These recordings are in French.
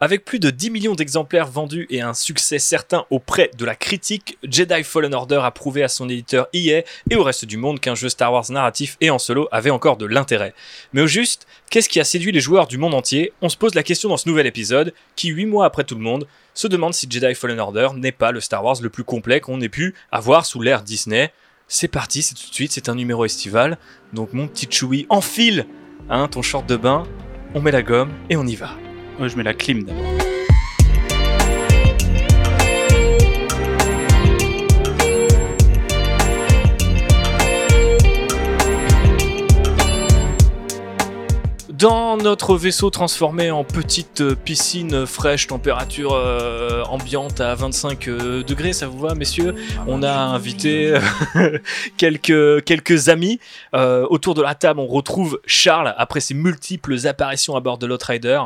Avec plus de 10 millions d'exemplaires vendus et un succès certain auprès de la critique, Jedi Fallen Order a prouvé à son éditeur EA et au reste du monde qu'un jeu Star Wars narratif et en solo avait encore de l'intérêt. Mais au juste, qu'est-ce qui a séduit les joueurs du monde entier? On se pose la question dans ce nouvel épisode, qui 8 mois après tout le monde, se demande si Jedi Fallen Order n'est pas le Star Wars le plus complet qu'on ait pu avoir sous l'ère Disney. C'est parti, c'est tout de suite, c'est un numéro estival. Donc mon petit Chewie, enfile hein, ton short de bain, on met la gomme et on y va. Je mets la clim d'abord. Dans notre vaisseau transformé en petite euh, piscine fraîche, température euh, ambiante à 25 euh, degrés, ça vous va, messieurs? On a invité quelques, quelques amis. Euh, autour de la table, on retrouve Charles après ses multiples apparitions à bord de l'Outrider.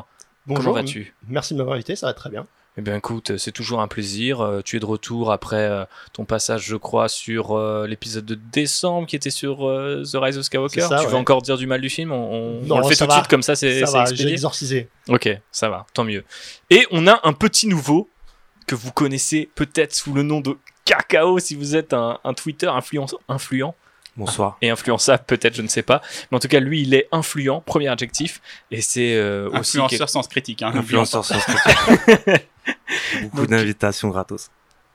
Bonjour, Comment vas-tu? Merci de m'avoir invité, ça va très bien. Eh bien écoute, c'est toujours un plaisir. Euh, tu es de retour après euh, ton passage, je crois, sur euh, l'épisode de décembre qui était sur The Rise of Skywalker. Ça, tu veux encore dire du mal du film? On, on- on Non, le fait tout de suite comme ça, c'est j'ai exorcisé. Ok, ça va, tant mieux. Et on a un petit nouveau que vous connaissez peut-être sous le nom de Cacao si vous êtes un, un Twitter influent Bonsoir. et influençable peut-être, je ne sais pas. Mais en tout cas, lui, il est influent, premier adjectif. Et c'est euh, aussi... Influenceur sans critique. Hein, Influenceur sur Twitter. Beaucoup Donc- d'invitations gratos.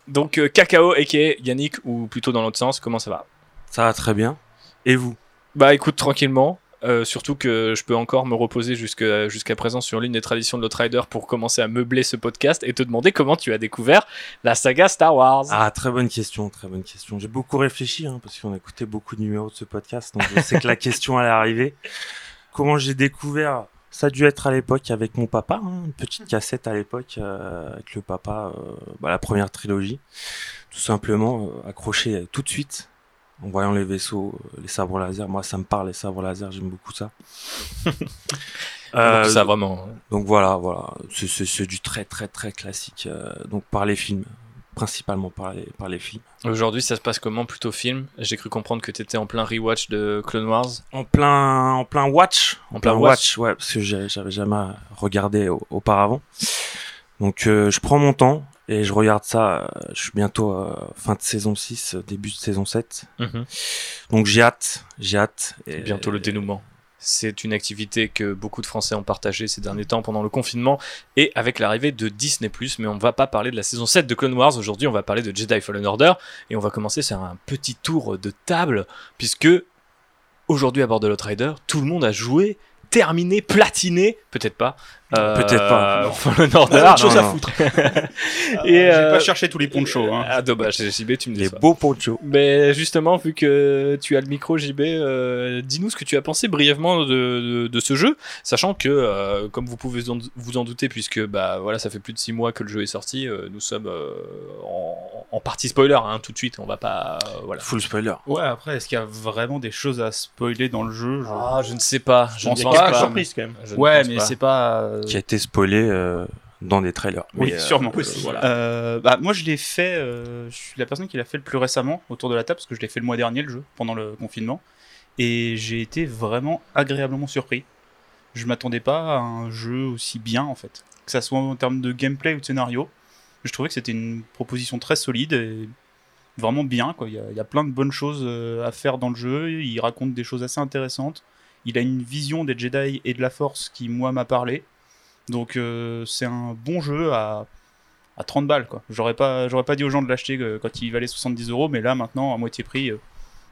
Donc euh, Cacao, a.k.a. Yannick, ou plutôt dans l'autre sens, comment ça va? Ça va très bien. Et vous? Bah écoute, tranquillement. Euh, surtout que je peux encore me reposer jusqu'à présent sur l'une des traditions de l'Outrider pour commencer à meubler ce podcast et te demander comment tu as découvert la saga Star Wars. Ah, très bonne question, très bonne question. J'ai beaucoup réfléchi, hein, parce qu'on a écouté beaucoup de numéros de ce podcast, donc je sais que la question allait arriver. Comment j'ai découvert Ça a dû être à l'époque avec mon papa, hein, une petite cassette à l'époque euh, avec le papa, euh, bah, la première trilogie, tout simplement accroché tout de suite en voyant les vaisseaux, euh, les sabres laser. Moi, ça me parle les sabres laser, j'aime beaucoup ça. Euh, Donc ça vraiment. donc voilà, voilà, c'est- du très très très classique. euh, donc par les films, principalement par les par les films. Aujourd'hui, ça se passe comment Plutôt film? J'ai cru comprendre que tu étais en plein rewatch de Clone Wars. En plein en plein watch, En plein watch. ouais, parce que j'avais jamais regardé au- auparavant. Donc euh, je prends mon temps et je regarde ça. euh, je suis bientôt euh, fin de saison 6, euh, début de saison 7. Donc j'ai hâte, j'ai hâte. Et- Bientôt le dénouement. C'est une activité que beaucoup de Français ont partagée ces derniers temps pendant le confinement et avec l'arrivée de Disney+. Mais on ne va pas parler de la saison 7 de Clone Wars. Aujourd'hui, on va parler de Jedi Fallen Order et on va commencer sur un petit tour de table puisque aujourd'hui à bord de l'Outrider, tout le monde a joué, terminé, platiné, peut-être pas. Euh, Peut-être pas, non. Fallen On a Order. autre chose non, à non. foutre. Et, J'ai euh, pas cherché tous les ponchos. Hein. Ah dommage, JB, tu me les déçois. beaux ponchos. Mais justement, vu que tu as le micro, JB, euh, dis-nous ce que tu as pensé brièvement de, de- de ce jeu, sachant que, euh, comme vous pouvez en- vous en douter, puisque bah voilà, ça fait plus de 6 mois que le jeu est sorti, euh, nous sommes euh, en, en partie spoiler, hein, tout de suite, on va pas, euh, voilà. Full spoiler. Ouais, après, est-ce qu'il y a vraiment des choses à spoiler dans le jeu? Je- Ah, je ne sais pas, je ne pense pas, surprises quand même. Je Ouais, mais c'est pas. Euh, Qui a été spoilé euh, dans des trailers. Oui, Mais, euh, sûrement. Voilà. Euh, bah, moi, je l'ai fait. euh, je suis la personne qui l'a fait le plus récemment autour de la table parce que je l'ai fait le mois dernier, le jeu, pendant le confinement. Et j'ai été vraiment agréablement surpris. Je m'attendais pas à un jeu aussi bien, en fait. Que ça soit en termes de gameplay ou de scénario. Je trouvais que c'était une proposition très solide et vraiment bien. Quoi. Il, y a, il y a plein de bonnes choses à faire dans le jeu. Il raconte des choses assez intéressantes. Il a une vision des Jedi et de la Force qui, moi, m'a parlé. Donc, euh, c'est un bon jeu à, à 30 balles quoi. J'aurais pas j'aurais pas dit aux gens de l'acheter euh, quand il valait 70 euros, mais là maintenant à moitié prix, euh,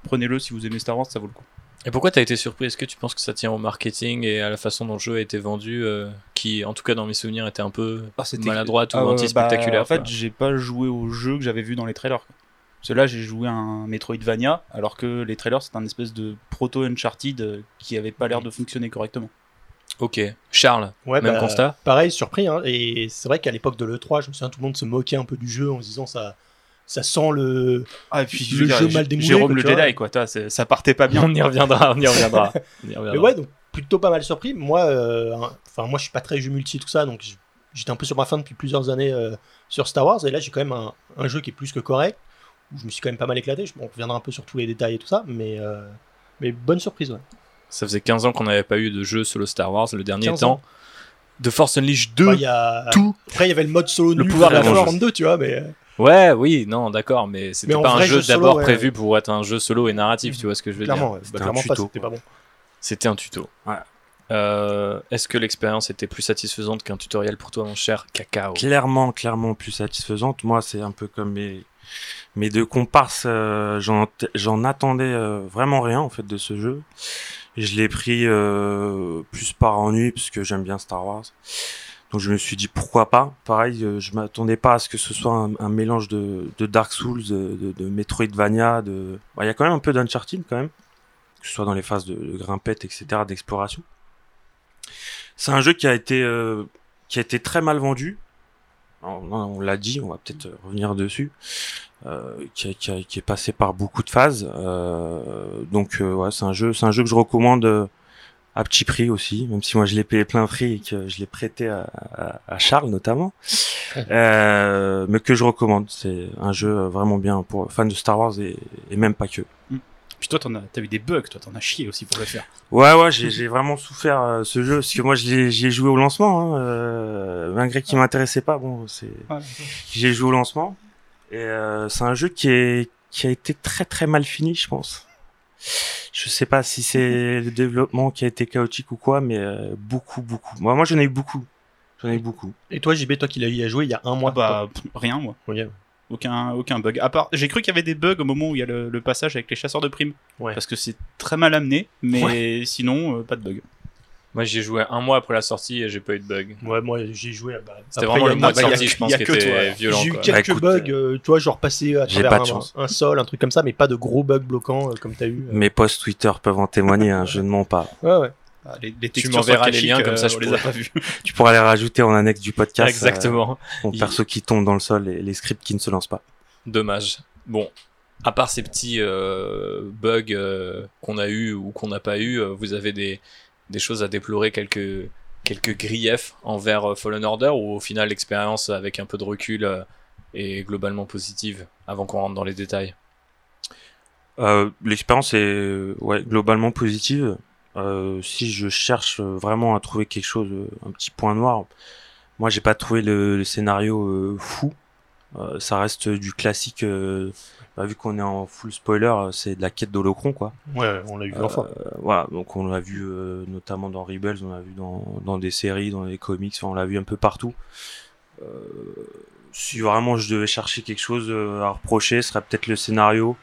prenez-le si vous aimez Star Wars, ça vaut le coup. Et pourquoi t'as été surpris? Est-ce que tu penses que ça tient au marketing et à la façon dont le jeu a été vendu, euh, qui, en tout cas dans mes souvenirs, était un peu maladroite ou Ah, euh, anti-spectaculaire bah, En fait, j'ai pas joué au jeu que j'avais vu dans les trailers. Parce là, j'ai joué à un Metroidvania, alors que les trailers c'est un espèce de proto Uncharted euh, qui avait pas l'air de fonctionner correctement. Ok. Charles, Ouais, même bah, constat Pareil, surpris. Hein, et c'est vrai qu'à l'époque de l'E3, je me souviens, tout le monde se moquait un peu du jeu en se disant ça, ça sent le. Ah et puis Le je veux dire, jeu mal démoulé, Jérôme quoi, le vois. Jedi quoi, toi, ça partait pas bien. On y reviendra, on y reviendra. On y reviendra. Mais ouais, donc plutôt pas mal surpris. Moi, euh, hein, enfin moi, je suis pas très jeu multi tout ça, donc j'étais un peu sur ma fin depuis plusieurs années euh, sur Star Wars. Et là, j'ai quand même un, un jeu qui est plus que correct. Où je me suis quand même pas mal éclaté. Je, on reviendra un peu sur tous les détails et tout ça, mais euh, mais bonne surprise. Ouais. Ça faisait 15 ans qu'on n'avait pas eu de jeu solo Star Wars, le dernier 15 temps ans. de Force Unleashed 2. Bah, il y a... tout. Après, il y avait le mode solo Le nul pouvoir de la Force force. 2, tu vois, mais. Ouais, oui, non, d'accord, mais c'était pas un vrai jeu jeu d'abord ouais. prévu pour être un jeu solo et narratif, tu vois ce que je veux Clairement, dire ouais. C'était Bah, un tuto, c'était pas bon. C'était un tuto. Ouais. Euh, Est-ce que l'expérience était plus satisfaisante qu'un tutoriel pour toi, mon cher Cacao? Clairement, clairement plus satisfaisante. Moi, c'est un peu comme mes, mes deux comparses. euh, J'en j'en attendais euh, vraiment rien en fait de ce jeu. Je l'ai pris euh, plus par ennui parce que j'aime bien Star Wars. Donc je me suis dit pourquoi pas? Pareil, euh, je m'attendais pas à ce que ce soit un, mélange de, Dark Souls, de, de, Metroidvania. De... Il y a quand même un peu d'Uncharted quand même, que ce soit dans les phases de, de grimpette, etc., d'exploration. C'est un jeu qui a été euh, qui a été très mal vendu. On on l'a dit, on va peut-être revenir dessus. Euh, qui, qui qui est passé par beaucoup de phases. Euh, donc ouais, ouais, c'est un jeu, c'est un jeu que je recommande euh, à petit prix aussi, même si moi je l'ai payé plein prix et que je l'ai prêté à, à- à Charles notamment, euh, mais que je recommande. C'est un jeu euh, vraiment bien pour fans de Star Wars et, et même pas que. Puis toi, t'en as, t'as eu des bugs, toi, t'en as chié aussi pour le faire. Ouais, ouais, j'ai j'ai vraiment souffert euh, ce jeu parce que moi je l'ai- j'y ai joué au lancement, hein, euh, malgré qu'il m'intéressait pas. Bon, c'est j'ai joué au lancement et euh, c'est un jeu qui est qui a été très très mal fini, je pense. Je sais pas si c'est le développement qui a été chaotique ou quoi, mais euh, beaucoup beaucoup. Moi, moi j'en ai eu beaucoup. J'en ai eu beaucoup. Et toi, JB, toi qui l'as eu à jouer il y a un mois. Ah bah, pff, rien, moi. Aucun, aucun bug. À part, j'ai cru qu'il y avait des bugs au moment où il y a le, le passage avec les chasseurs de primes. Ouais. Parce que c'est très mal amené, mais sinon, euh, pas de bug. Moi, j'y ai joué un mois après la sortie et j'ai pas eu de bug. Ouais, moi j'ai joué. Bah, C'était vraiment le mois de bah, sortie, je pense, y a qui que était toi. violent. J'ai eu quoi. quelques Bah, écoute, bugs, euh, tu vois, genre passer à j'ai travers pas de un, chance. un sol, un truc comme ça, mais pas de gros bugs bloquants euh, comme t'as eu. euh. Mes posts Twitter peuvent en témoigner. Hein, je ne mens pas. Ouais, ouais. Ah, les, les Tu m'enverras les liens, comme ça, euh, je on les pourrais. a pas vus. Tu pourras les rajouter en annexe du podcast. Exactement. euh, mon Il- perso qui tombe dans le sol et les scripts qui ne se lancent pas. Dommage. Bon, à part ces petits euh, bugs euh, qu'on a eu ou qu'on n'a pas eu, euh, vous avez des, des choses à déplorer, quelques, quelques griefs envers euh, Fallen Order ou au final l'expérience avec un peu de recul euh, est globalement positive avant qu'on rentre dans les détails? Euh, L'expérience est euh, ouais, globalement positive. Euh, si je cherche euh, vraiment à trouver quelque chose, euh, un petit point noir, moi j'ai pas trouvé le, le scénario euh, fou. Euh, ça reste du classique. euh, bah, vu qu'on est en full spoiler, c'est de la quête d'Holocron quoi. Ouais, on l'a Euh, enfin. voilà, donc on l'a vu euh, notamment dans Rebels, on l'a vu dans, dans des séries, dans les comics, enfin, on l'a vu un peu partout. Euh, si vraiment je devais chercher quelque chose à reprocher, ce serait peut-être le scénario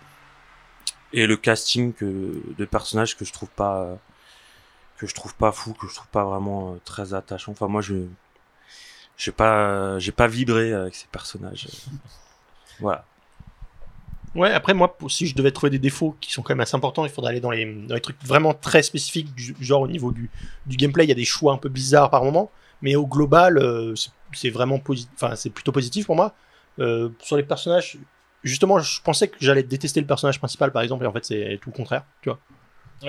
et le casting que, de personnages que je trouve pas euh, que je trouve pas fou, que je trouve pas vraiment euh, très attachant. Enfin moi je j'ai pas j'ai pas vibré avec ces personnages. Voilà. Ouais, après, moi, si je devais trouver des défauts qui sont quand même assez importants, il faudrait aller dans les, dans les trucs vraiment très spécifiques, du, genre au niveau du, du gameplay, il y a des choix un peu bizarres par moment, mais au global, euh, c'est- c'est vraiment positif, enfin, c'est plutôt positif pour moi. Euh, sur les personnages, justement, je pensais que j'allais détester le personnage principal, par exemple, et en fait, c'est tout le contraire, tu vois.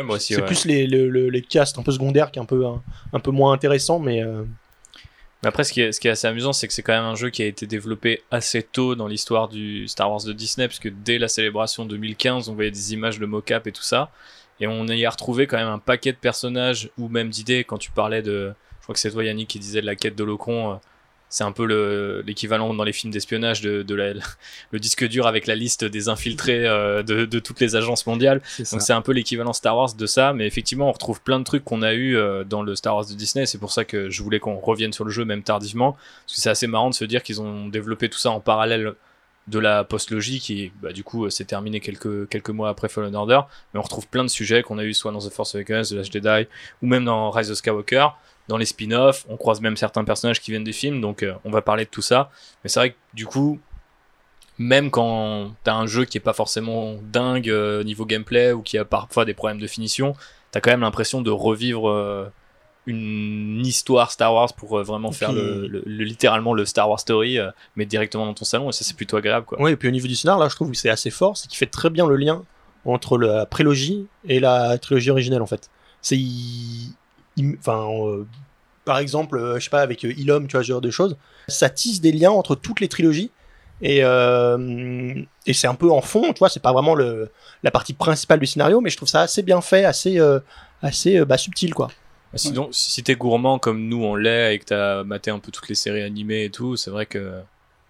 Moi aussi, C'est ouais. plus les, le- le- les castes un peu secondaires qui est un peu, un, un peu moins intéressant, mais euh, Mais après, ce qui est, ce qui est assez amusant, c'est que c'est quand même un jeu qui a été développé assez tôt dans l'histoire du Star Wars de Disney, puisque dès la célébration 2015, on voyait des images de mocap et tout ça. Et on y a retrouvé quand même un paquet de personnages, ou même d'idées, quand tu parlais de... Je crois que c'est toi, Yannick, qui disait de la quête de l'Ocron. euh, C'est un peu le- l'équivalent dans les films d'espionnage de, de la- le disque dur avec la liste des infiltrés euh, de, de toutes les agences mondiales. Donc c'est un peu l'équivalent Star Wars de ça, mais effectivement on retrouve plein de trucs qu'on a eu euh, dans le Star Wars de Disney. C'est pour ça que je voulais qu'on revienne sur le jeu même tardivement, parce que c'est assez marrant de se dire qu'ils ont développé tout ça en parallèle de la post-logie qui bah, du coup euh, s'est terminée quelques, quelques mois après Fallen Order mais on retrouve plein de sujets qu'on a eu soit dans The Force Awakens, The Last Jedi ou même dans Rise of Skywalker dans les spin-offs on croise même certains personnages qui viennent des films donc euh, on va parler de tout ça mais c'est vrai que du coup même quand t'as un jeu qui est pas forcément dingue euh, niveau gameplay ou qui a parfois des problèmes de finition, t'as quand même l'impression de revivre euh, une histoire Star Wars pour euh, vraiment faire le, le- le- littéralement le Star Wars story, mais directement dans ton salon et ça c'est plutôt agréable quoi. Ouais, et puis au niveau du scénar, là, je trouve que c'est assez fort, c'est qu'il fait très bien le lien entre la prélogie et la trilogie originelle, en fait. C'est. il- Enfin, euh, par exemple, euh, je sais pas, avec euh, Ilum, tu vois, ce genre de choses, ça tisse des liens entre toutes les trilogies. Et, euh, et c'est un peu en fond, tu vois, c'est pas vraiment le, la partie principale du scénario, mais je trouve ça assez bien fait, assez, euh, assez euh, bah, subtil, quoi. Sinon, si t'es gourmand comme nous on l'est et que t'as maté un peu toutes les séries animées et tout, c'est vrai que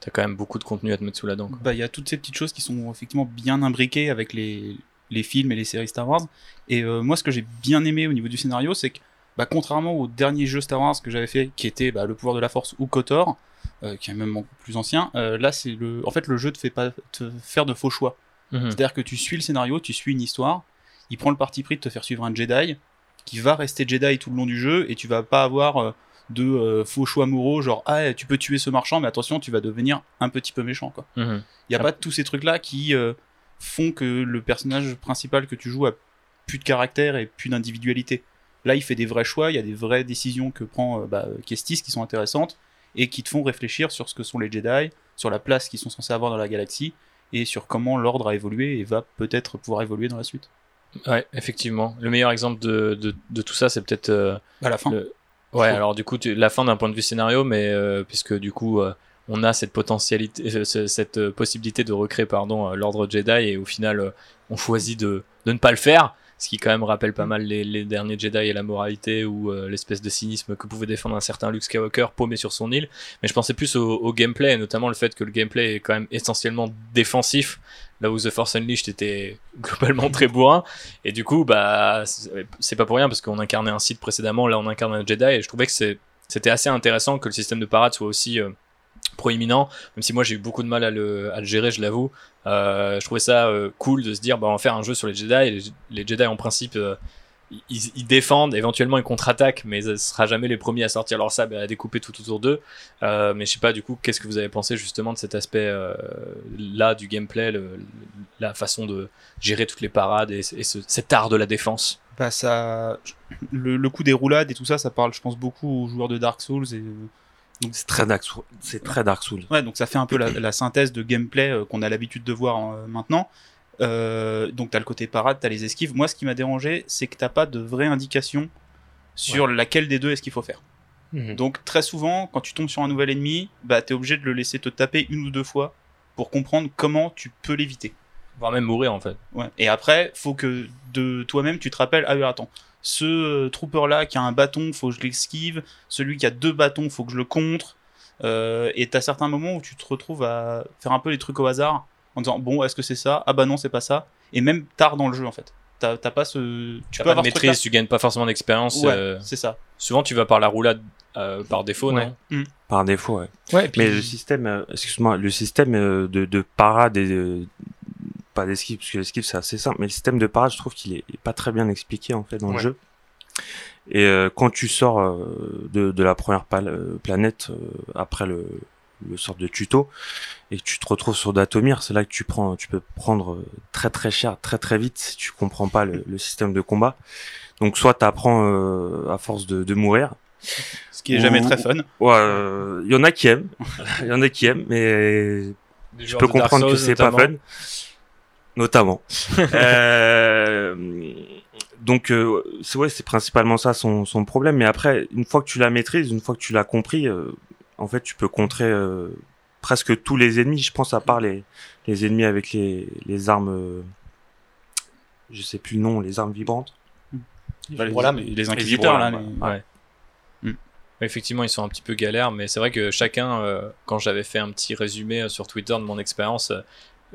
t'as quand même beaucoup de contenu à te mettre sous la dent. quoi. Bah, il y a toutes ces petites choses qui sont effectivement bien imbriquées avec les, les films et les séries Star Wars. Et euh, moi, ce que j'ai bien aimé au niveau du scénario, c'est que, bah, contrairement au dernier jeu Star Wars que j'avais fait, qui était bah, Le pouvoir de la Force ou KOTOR, euh, qui est même beaucoup plus ancien, euh, là, c'est le, en fait, le jeu te fait pas te faire de faux choix. Mhm. C'est-à-dire que tu suis le scénario, tu suis une histoire, il prend le parti pris de te faire suivre un Jedi qui va rester Jedi tout le long du jeu et tu vas pas avoir euh, de faux choix moraux genre ah tu peux tuer ce marchand mais attention tu vas devenir un petit peu méchant quoi. Mhm. Il y a pas tous ces trucs là qui font que le personnage principal que tu joues a plus de caractère et plus d'individualité. Là, il fait des vrais choix, il y a des vraies décisions que prend euh, bah, Kestis qui sont intéressantes et qui te font réfléchir sur ce que sont les Jedi, sur la place qu'ils sont censés avoir dans la galaxie et sur comment l'ordre a évolué et va peut-être pouvoir évoluer dans la suite. Ouais, effectivement. Le meilleur exemple de, de, de tout ça, c'est peut-être euh, À la fin. Le- Ouais, alors du coup, tu- la fin d'un point de vue scénario, mais euh, puisque du coup, euh, on a cette potentialité, ce- cette possibilité de recréer, pardon, l'ordre Jedi, et au final, on choisit de, de ne pas le faire, ce qui quand même rappelle pas mal les, les derniers Jedi et la moralité ou euh, l'espèce de cynisme que pouvait défendre un certain Luke Skywalker paumé sur son île. Mais je pensais plus au, au gameplay, et notamment le fait que le gameplay est quand même essentiellement défensif. Là où The Force Unleashed était globalement très bourrin, et du coup, bah, c'est pas pour rien parce qu'on incarnait un site précédemment, là on incarne un Jedi, et je trouvais que c'était assez intéressant que le système de parade soit aussi euh, proéminent, même si moi j'ai eu beaucoup de mal à le, à le gérer, je l'avoue. Euh, je trouvais ça euh, cool de se dire, bah, on va faire un jeu sur les Jedi, les, Jedi en principe. euh, ils, défendent, éventuellement ils contre-attaquent, mais ce sera jamais les premiers à sortir leur sable et à découper tout autour d'eux. Mais je sais pas, du coup, qu'est-ce que vous avez pensé justement de cet aspect euh, là du gameplay, la façon de gérer toutes les parades et, et ce- cet art de la défense? Bah ça, le, le coup des roulades et tout ça, ça parle, je pense, beaucoup aux joueurs de Dark Souls et C'est très Dark Souls. C'est très Dark Souls. Ouais, donc ça fait un peu la, la synthèse de gameplay euh, qu'on a l'habitude de voir euh, maintenant. Euh, donc t'as le côté parade, t'as les esquives. Moi, ce qui m'a dérangé, c'est que t'as pas de vraie indication sur laquelle des deux est-ce qu'il faut faire. Mhm. Donc très souvent, quand tu tombes sur un nouvel ennemi, bah t'es obligé de le laisser te taper une ou deux fois pour comprendre comment tu peux l'éviter. voire même mourir en fait. Ouais. Et après, faut que de toi-même tu te rappelles, ah oui, attends, ce euh, trooper là qui a un bâton, faut que je l'esquive, celui qui a deux bâtons, faut que je le contre. Euh, et t'as certains moments où tu te retrouves à faire un peu les trucs au hasard en disant bon, est-ce que c'est ça? Ah bah non, c'est pas ça. Et même tard dans le jeu en fait. T'as pas ce. Tu Tu peux pas de avoir ce maîtrise, tu gagnes pas forcément d'expérience. Ouais, euh, c'est ça. souvent tu vas par la roulade euh, par défaut, Ouais. non Par défaut, ouais. Ouais, puis- Mais le système, euh, excuse-moi, le système euh, de, de parade et de, pas d'esquive, parce que l'esquive c'est assez simple, mais le système de parade, je trouve qu'il est pas très bien expliqué en fait dans le jeu. Et euh, quand tu sors euh, de, de la première pal- euh, planète euh, après le, le sort de tuto et que tu te retrouves sur Datomir, c'est là que tu prends, tu peux prendre euh, très très cher, très très vite si tu comprends pas le, le système de combat. Donc soit t'apprends euh, à force de, de mourir, Ce qui est jamais Ou- très fun. Ouais, euh, il y en a qui aiment, il y en a qui aiment, mais je peux comprendre que c'est pas fun, notamment. Euh, donc, euh, c'est ouais, c'est principalement ça son, son problème. Mais après, une fois que tu la maîtrises, une fois que tu l'as compris, euh, en fait, tu peux contrer euh, presque tous les ennemis. Je pense à part les, les ennemis avec les, les armes, euh, je sais plus le nom, les armes vibrantes. Bah, les, Voilà, les, les Les inquisiteurs là. les- ouais. Mm. Effectivement, ils sont un petit peu galères, mais c'est vrai que chacun, euh, quand j'avais fait un petit résumé euh, sur Twitter de mon expérience, euh,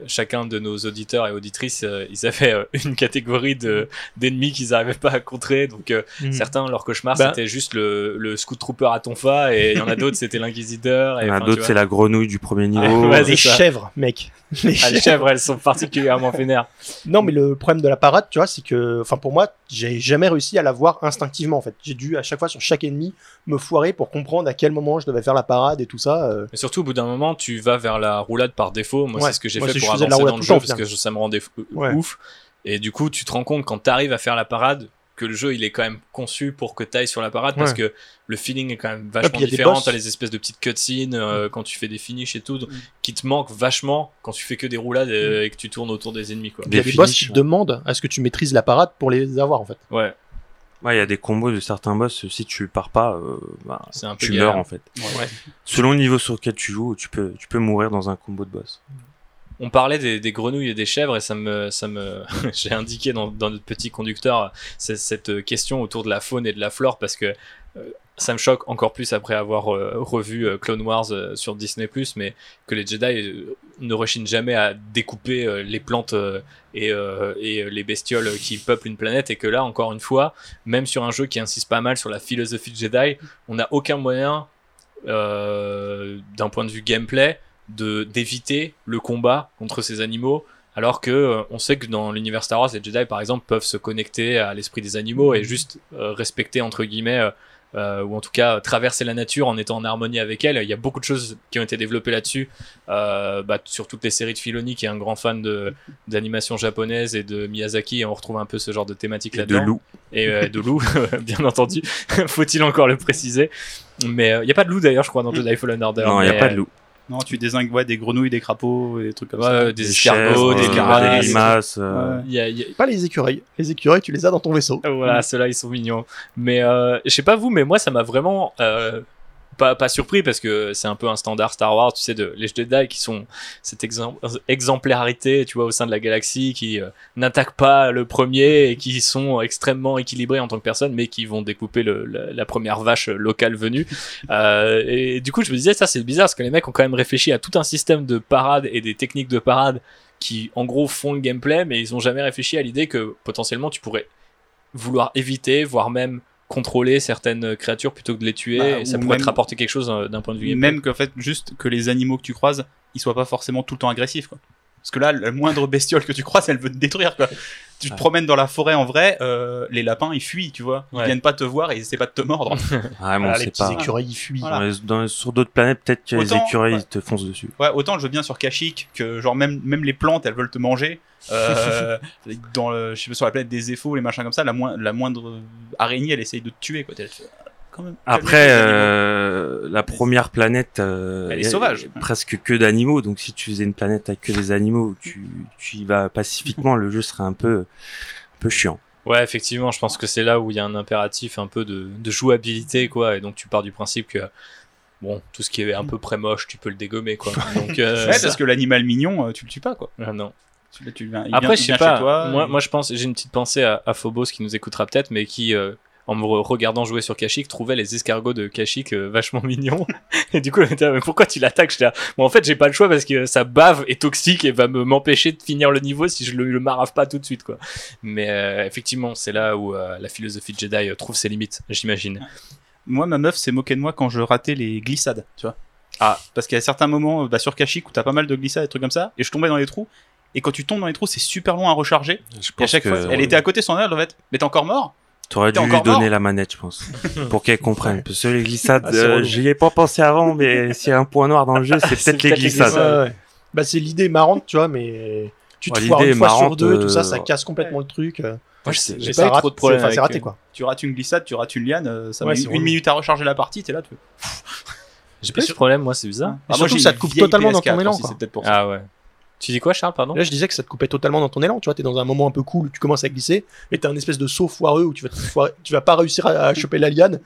chacun de nos auditeurs et auditrices, euh, ils avaient euh, une catégorie de d'ennemis qu'ils n'arrivaient pas à contrer. Donc euh, Mhm. certains, leur cauchemar, Bah. c'était juste le, le scout trooper à tonfa, et il y en a d'autres, c'était l'inquisiteur. Il et y en a d'autres, c'est la grenouille du premier niveau. ouais, les ça. chèvres, mec. Les Ah, les chèvres, elles sont particulièrement vénères. Non, mais le problème de la parade, tu vois, c'est que, enfin, pour moi, j'ai jamais réussi à la voir instinctivement, en fait. J'ai dû, à chaque fois, sur chaque ennemi, me foirer pour comprendre à quel moment je devais faire la parade et tout ça. euh. Mais surtout, au bout d'un moment, tu vas vers la roulade par défaut. Moi, Ouais. c'est ce que j'ai fait pour avancer dans le jeu temps, parce que ça me rendait Ouais. ouf. Et du coup, tu te rends compte quand tu arrives à faire la parade que le jeu il est quand même conçu pour que tu ailles sur la parade parce que le feeling est quand même vachement différent. boss. T'as les espèces de petites cutscenes euh, quand tu fais des finishes et tout qui te manquent vachement quand tu fais que des roulades euh, et que tu tournes autour des ennemis. Quoi. Il y a Des des boss qui te demandent à ce que tu maîtrises la parade pour les avoir, en fait. Ouais, Ouais, il y a des combos de certains boss, si tu pars pas, euh, bah, c'est un peu tu galère. meurs en fait. Ouais. Selon le niveau sur lequel tu joues, tu peux, tu peux mourir dans un combo de boss. On parlait des, grenouilles et des chèvres et ça me, ça me, j'ai indiqué dans, notre petit conducteur cette question autour de la faune et de la flore parce que euh, ça me choque encore plus après avoir euh, revu euh, Clone Wars sur Disney+, mais que les Jedi ne rechignent jamais à découper les plantes et, les bestioles qui peuplent une planète et que là, encore une fois, même sur un jeu qui insiste pas mal sur la philosophie de Jedi, on n'a aucun moyen, d'un point de vue gameplay, de d'éviter le combat contre ces animaux. Alors que euh, on sait que dans l'univers Star Wars, les Jedi par exemple peuvent se connecter à l'esprit des animaux et juste euh, respecter entre guillemets euh, ou en tout cas traverser la nature en étant en harmonie avec elle. Il y a beaucoup de choses qui ont été développées là-dessus, bah, sur toutes les séries de Filoni, qui est un grand fan de d'animation japonaise et de Miyazaki, et on retrouve un peu ce genre de thématique Et de là-dedans. loup. Et de loup, bien entendu. Faut-il encore le préciser Mais il n'y a pas de loup d'ailleurs, je crois, dans Jedi Fallen Order. Non, il n'y a pas de loup. Non, tu désingues ouais, des grenouilles, des crapauds, des trucs comme Ouais, ça. ouais, des, escargots, chèvres, des limaces. des limaces, euh, Ouais. Il y a- il y a- Pas les écureuils. Les écureuils, tu les as dans ton vaisseau. Voilà, ceux-là, ils sont mignons. Mais euh, je sais pas vous, mais moi, ça m'a vraiment euh, pas, surpris parce que c'est un peu un standard Star Wars, tu sais, de les Jedi qui sont cette exem- exemplarité, tu vois, au sein de la galaxie, qui euh, n'attaquent pas le premier et qui sont extrêmement équilibrés en tant que personne, mais qui vont découper la première vache locale venue. Euh, et du coup, je me disais, ça, c'est bizarre parce que les mecs ont quand même réfléchi à tout un système de parade et des techniques de parade qui, en gros, font le gameplay, mais ils ont jamais réfléchi à l'idée que potentiellement tu pourrais vouloir éviter, voire même contrôler certaines créatures plutôt que de les tuer. Bah, et ça ou pourrait même- te rapporter quelque chose euh, d'un point de vue. Même qu'en fait, juste que les animaux que tu croises, ils soient pas forcément tout le temps agressifs. Quoi. Parce que là, la moindre bestiole que tu croises, elle veut te détruire. Quoi. Tu te promènes dans la forêt en vrai, euh, les lapins ils fuient, tu vois. Ils Ouais. viennent pas te voir et ils essaient pas de te mordre. ouais, mais on Voilà, les sait petits pas. écureuils, ils fuient. Voilà. Dans les- dans- sur d'autres planètes, peut-être que les Autant, écureuils ouais. ils te foncent dessus. Ouais, autant je veux bien sur Kashyyyk que genre même même les plantes elles veulent te manger. Euh, dans le, je sais pas sur la planète des Ephos, les machins comme ça, la, moin- la moindre araignée elle essaye de te tuer quoi. T'es quand même, Après, euh, la première planète, euh, Elle est sauvage. presque que d'animaux. Donc, si tu faisais une planète avec que des animaux, tu, tu y vas pacifiquement, le jeu serait un peu, un peu chiant. Ouais, effectivement, je pense que c'est là où il y a un impératif un peu de, de jouabilité, quoi. Et donc tu pars du principe que bon, tout ce qui est un peu près moche, tu peux le dégommer, quoi. Donc euh, Ouais, parce que l'animal mignon, tu le tues pas quoi. Ah, non. Tu, tu il Après, vient- je sais pas. toi, moi, et- moi, je pense, j'ai une petite pensée à, à Phobos qui nous écoutera peut-être, mais qui, euh, en me re- regardant jouer sur Kashyyyk, trouvait les escargots de Kashyyyk euh, vachement mignons. et du coup, elle était là, mais pourquoi tu l'attaques? J'étais là, bon, en fait, j'ai pas le choix parce que sa bave est toxique et va me m'empêcher de finir le niveau si je le, le marave pas tout de suite, quoi. Mais euh, effectivement, c'est là où euh, la philosophie de Jedi trouve ses limites, j'imagine. Moi, ma meuf s'est moquée de moi quand je ratais les glissades, tu vois. Ah, parce qu'il y a certains moments bah, sur Kashyyyk où t'as pas mal de glissades et trucs comme ça, et je tombais dans les trous. Et quand tu tombes dans les trous, c'est super long à recharger. Je Et à chaque fois, elle était à côté, son aile, en fait. Mais t'es encore mort? T'aurais dû lui donner la manette, je pense, pour qu'elle comprenne. Parce que les glissades, Ah, euh, j'y ai pas pensé avant, mais s'il y a un point noir dans le jeu, c'est peut-être les glissades. glissades. Ouais, ouais. Bah, c'est l'idée marrante, tu vois, mais tu te Ouais, foires une fois sur deux, tout ça, ça casse complètement le truc. euh. Moi, c'est- j'ai pas eu rate- trop de problèmes. c'est- enfin, c'est raté, euh, quoi. Tu rates une glissade, tu rates une liane, ça Ouais, met une minute à recharger la partie, t'es là, tu J'ai pas eu ce problème, moi, c'est bizarre. Et surtout, ça te coupe totalement dans ton élan, aussi, quoi. c'est peut-être pour ça. Ah ouais. Tu dis quoi, Charles, pardon Là, je disais que ça te coupait totalement dans ton élan. Tu vois, t'es dans un moment un peu cool où tu commences à glisser et t'as un espèce de saut foireux où tu vas, te foirer- tu vas pas réussir à, à choper la liane.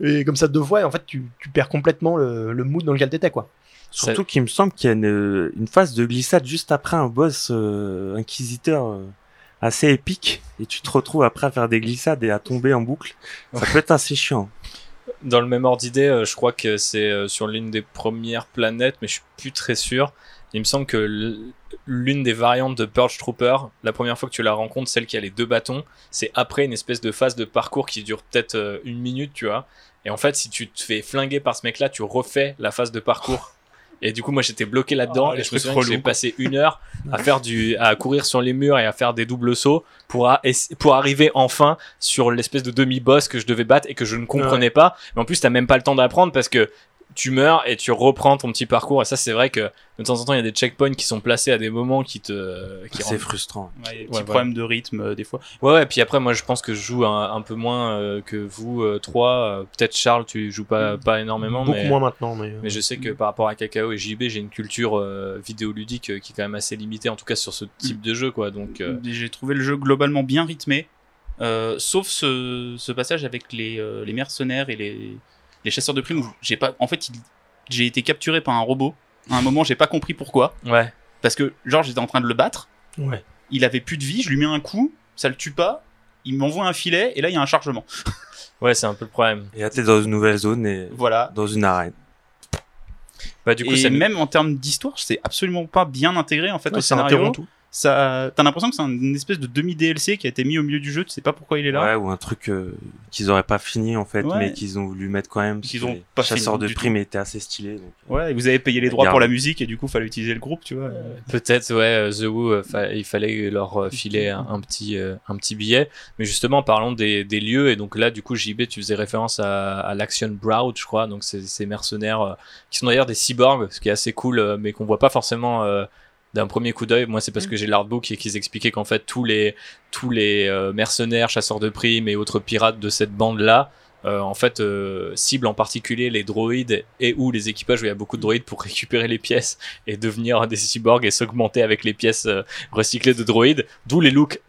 Et comme ça, deux fois, et en fait, tu, tu perds complètement le, le mood dans lequel t'étais, quoi. Surtout qu'il me semble qu'il y a une, une phase de glissade juste après un boss euh, inquisiteur euh, assez épique, et tu te retrouves après à faire des glissades et à tomber en boucle. Ça peut être assez chiant. Dans le même ordre d'idée, euh, je crois que c'est euh, sur l'une des premières planètes, mais je suis plus très sûr. Il me semble que l'une des variantes de Purge Trooper, la première fois que tu la rencontres, celle qui a les deux bâtons, c'est après une espèce de phase de parcours qui dure peut-être euh, une minute, tu vois. Et en fait, si tu te fais flinguer par ce mec-là, tu refais la phase de parcours. Et du coup, moi, j'étais bloqué là-dedans Oh, et je me souviens que j'ai passé une heure à faire du, à courir sur les murs et à faire des doubles sauts pour, a- pour arriver enfin sur l'espèce de demi-boss que je devais battre et que je ne comprenais pas. Mais en plus, t'as même pas le temps d'apprendre parce que tu meurs et tu reprends ton petit parcours. Et ça, c'est vrai que de temps en temps, il y a des checkpoints qui sont placés à des moments qui te, qui C'est rendent- frustrant. Ouais, il y a des Ouais, voilà. problèmes de rythme, euh, des fois. Ouais, ouais. Puis après, moi, je pense que je joue un, un peu moins euh, que vous euh, trois. Euh, Peut-être Charles, tu joues pas, pas énormément, Beaucoup mais. moins maintenant, mais. Mais je sais que par rapport à Kakao et JB, j'ai une culture euh, vidéoludique euh, qui est quand même assez limitée, en tout cas sur ce type de jeu, quoi. Donc, euh, J'ai trouvé le jeu globalement bien rythmé, euh, sauf ce, ce passage avec les, euh, les mercenaires et les, les chasseurs de primes où j'ai pas. En fait, il- j'ai été capturé par un robot. À un moment, j'ai pas compris pourquoi. ouais. Parce que, genre, j'étais en train de le battre, Ouais. il avait plus de vie, je lui mets un coup, ça le tue pas, il m'envoie un filet, et là, il y a un chargement. Ouais, c'est un peu le problème. Et là, t'es dans une nouvelle zone et Voilà. dans une arène. Bah, du coup, et c'est même en termes d'histoire, c'est absolument pas bien intégré en fait Ouais, au ça scénario. interrompt tout. Ça, t'as l'impression que c'est un- une espèce de demi DLC qui a été mis au milieu du jeu. Tu sais pas pourquoi il est là. Ouais, ou un truc euh, qu'ils auraient pas fini en fait, Ouais. mais qu'ils ont voulu mettre quand même. Qu'ils ont pas chasseurs fini de primes étaient assez stylés. donc, euh, Ouais, et vous avez payé les droits Garde. pour la musique et du coup, fallait utiliser le groupe, tu vois. Peut-être, ouais, euh, The Who, euh, fa- il fallait leur euh, filer un, un petit, euh, un petit billet. Mais justement, parlons des, des lieux. Et donc là, du coup, JB, tu faisais référence à, à l'Action Broad, je crois. Donc, c'est ces mercenaires euh, qui sont d'ailleurs des cyborgs, ce qui est assez cool, euh, mais qu'on voit pas forcément euh, d'un premier coup d'œil. Moi, c'est parce que j'ai l'artbook et qu'ils expliquaient qu'en fait, tous les, tous les euh, mercenaires, chasseurs de primes et autres pirates de cette bande-là, euh, en fait, euh, ciblent en particulier les droïdes et ou les équipages où il y a beaucoup de droïdes pour récupérer les pièces et devenir des cyborgs et s'augmenter avec les pièces euh, recyclées de droïdes. D'où les looks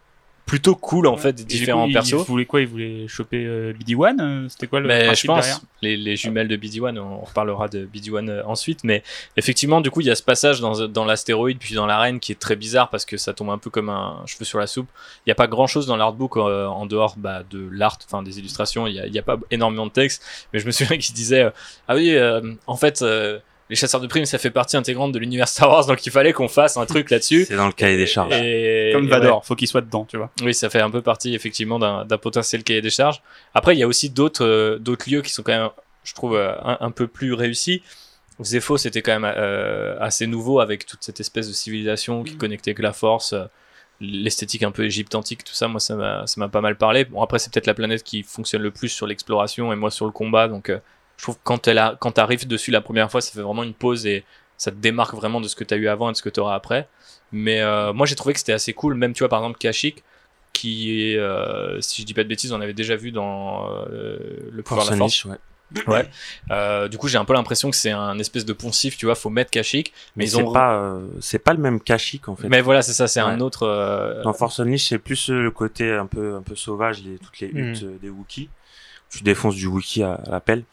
plutôt cool en fait des différents persos. Il voulait quoi? Il voulait choper euh, BD-1 euh, C'était quoi le Mais je pense, les, les jumelles de BD-1, on reparlera de BD-1 euh, ensuite, mais effectivement, du coup, il y a ce passage dans, dans l'astéroïde puis dans l'arène qui est très bizarre parce que ça tombe un peu comme un cheveu sur la soupe. Il n'y a pas grand chose dans l'artbook euh, en dehors bah, de l'art, enfin des illustrations, il n'y a, a pas énormément de texte, mais je me souviens qu'il disait Ah oui, euh, en fait. Les chasseurs de primes, ça fait partie intégrante de l'univers Star Wars, donc il fallait qu'on fasse un truc là-dessus. C'est dans le cahier des charges. Et- Comme Vador, faut qu'il soit dedans, tu vois. oui, ça fait un peu partie effectivement d'un potentiel cahier des charges. Après, il y a aussi d'autres euh, d'autres lieux qui sont quand même, je trouve, euh, un, un peu plus réussis. Zepho, c'était quand même euh, assez nouveau avec toute cette espèce de civilisation qui Mhm. connectait que la force, euh, l'esthétique un peu égypte-antique, tout ça. Moi, ça m'a ça m'a pas mal parlé. Bon, après, c'est peut-être la planète qui fonctionne le plus sur l'exploration et moi sur le combat. Donc, euh, je trouve que quand elle a, quand t'arrives dessus la première fois, ça fait vraiment une pause et ça te démarque vraiment de ce que tu as eu avant et de ce que tu auras après. Mais euh, moi, j'ai trouvé que c'était assez cool. Même, tu vois, par exemple, Kashyyyk, qui est, euh, si je dis pas de bêtises, on avait déjà vu dans euh, Le pouvoir de Force la force. Ouais. Ouais. Euh, du coup, j'ai un peu l'impression que c'est un espèce de poncif, tu vois, faut mettre Kashyyyk. Mais, Mais ils c'est ont. pas, euh, c'est pas le même Kashyyyk en fait. Mais voilà, c'est ça, c'est un autre. euh, Dans Force Unleashed, c'est plus euh, le côté un peu, un peu sauvage, les, toutes les huttes euh, des Wookiees. Tu défonces du Wookiee à, à la pelle.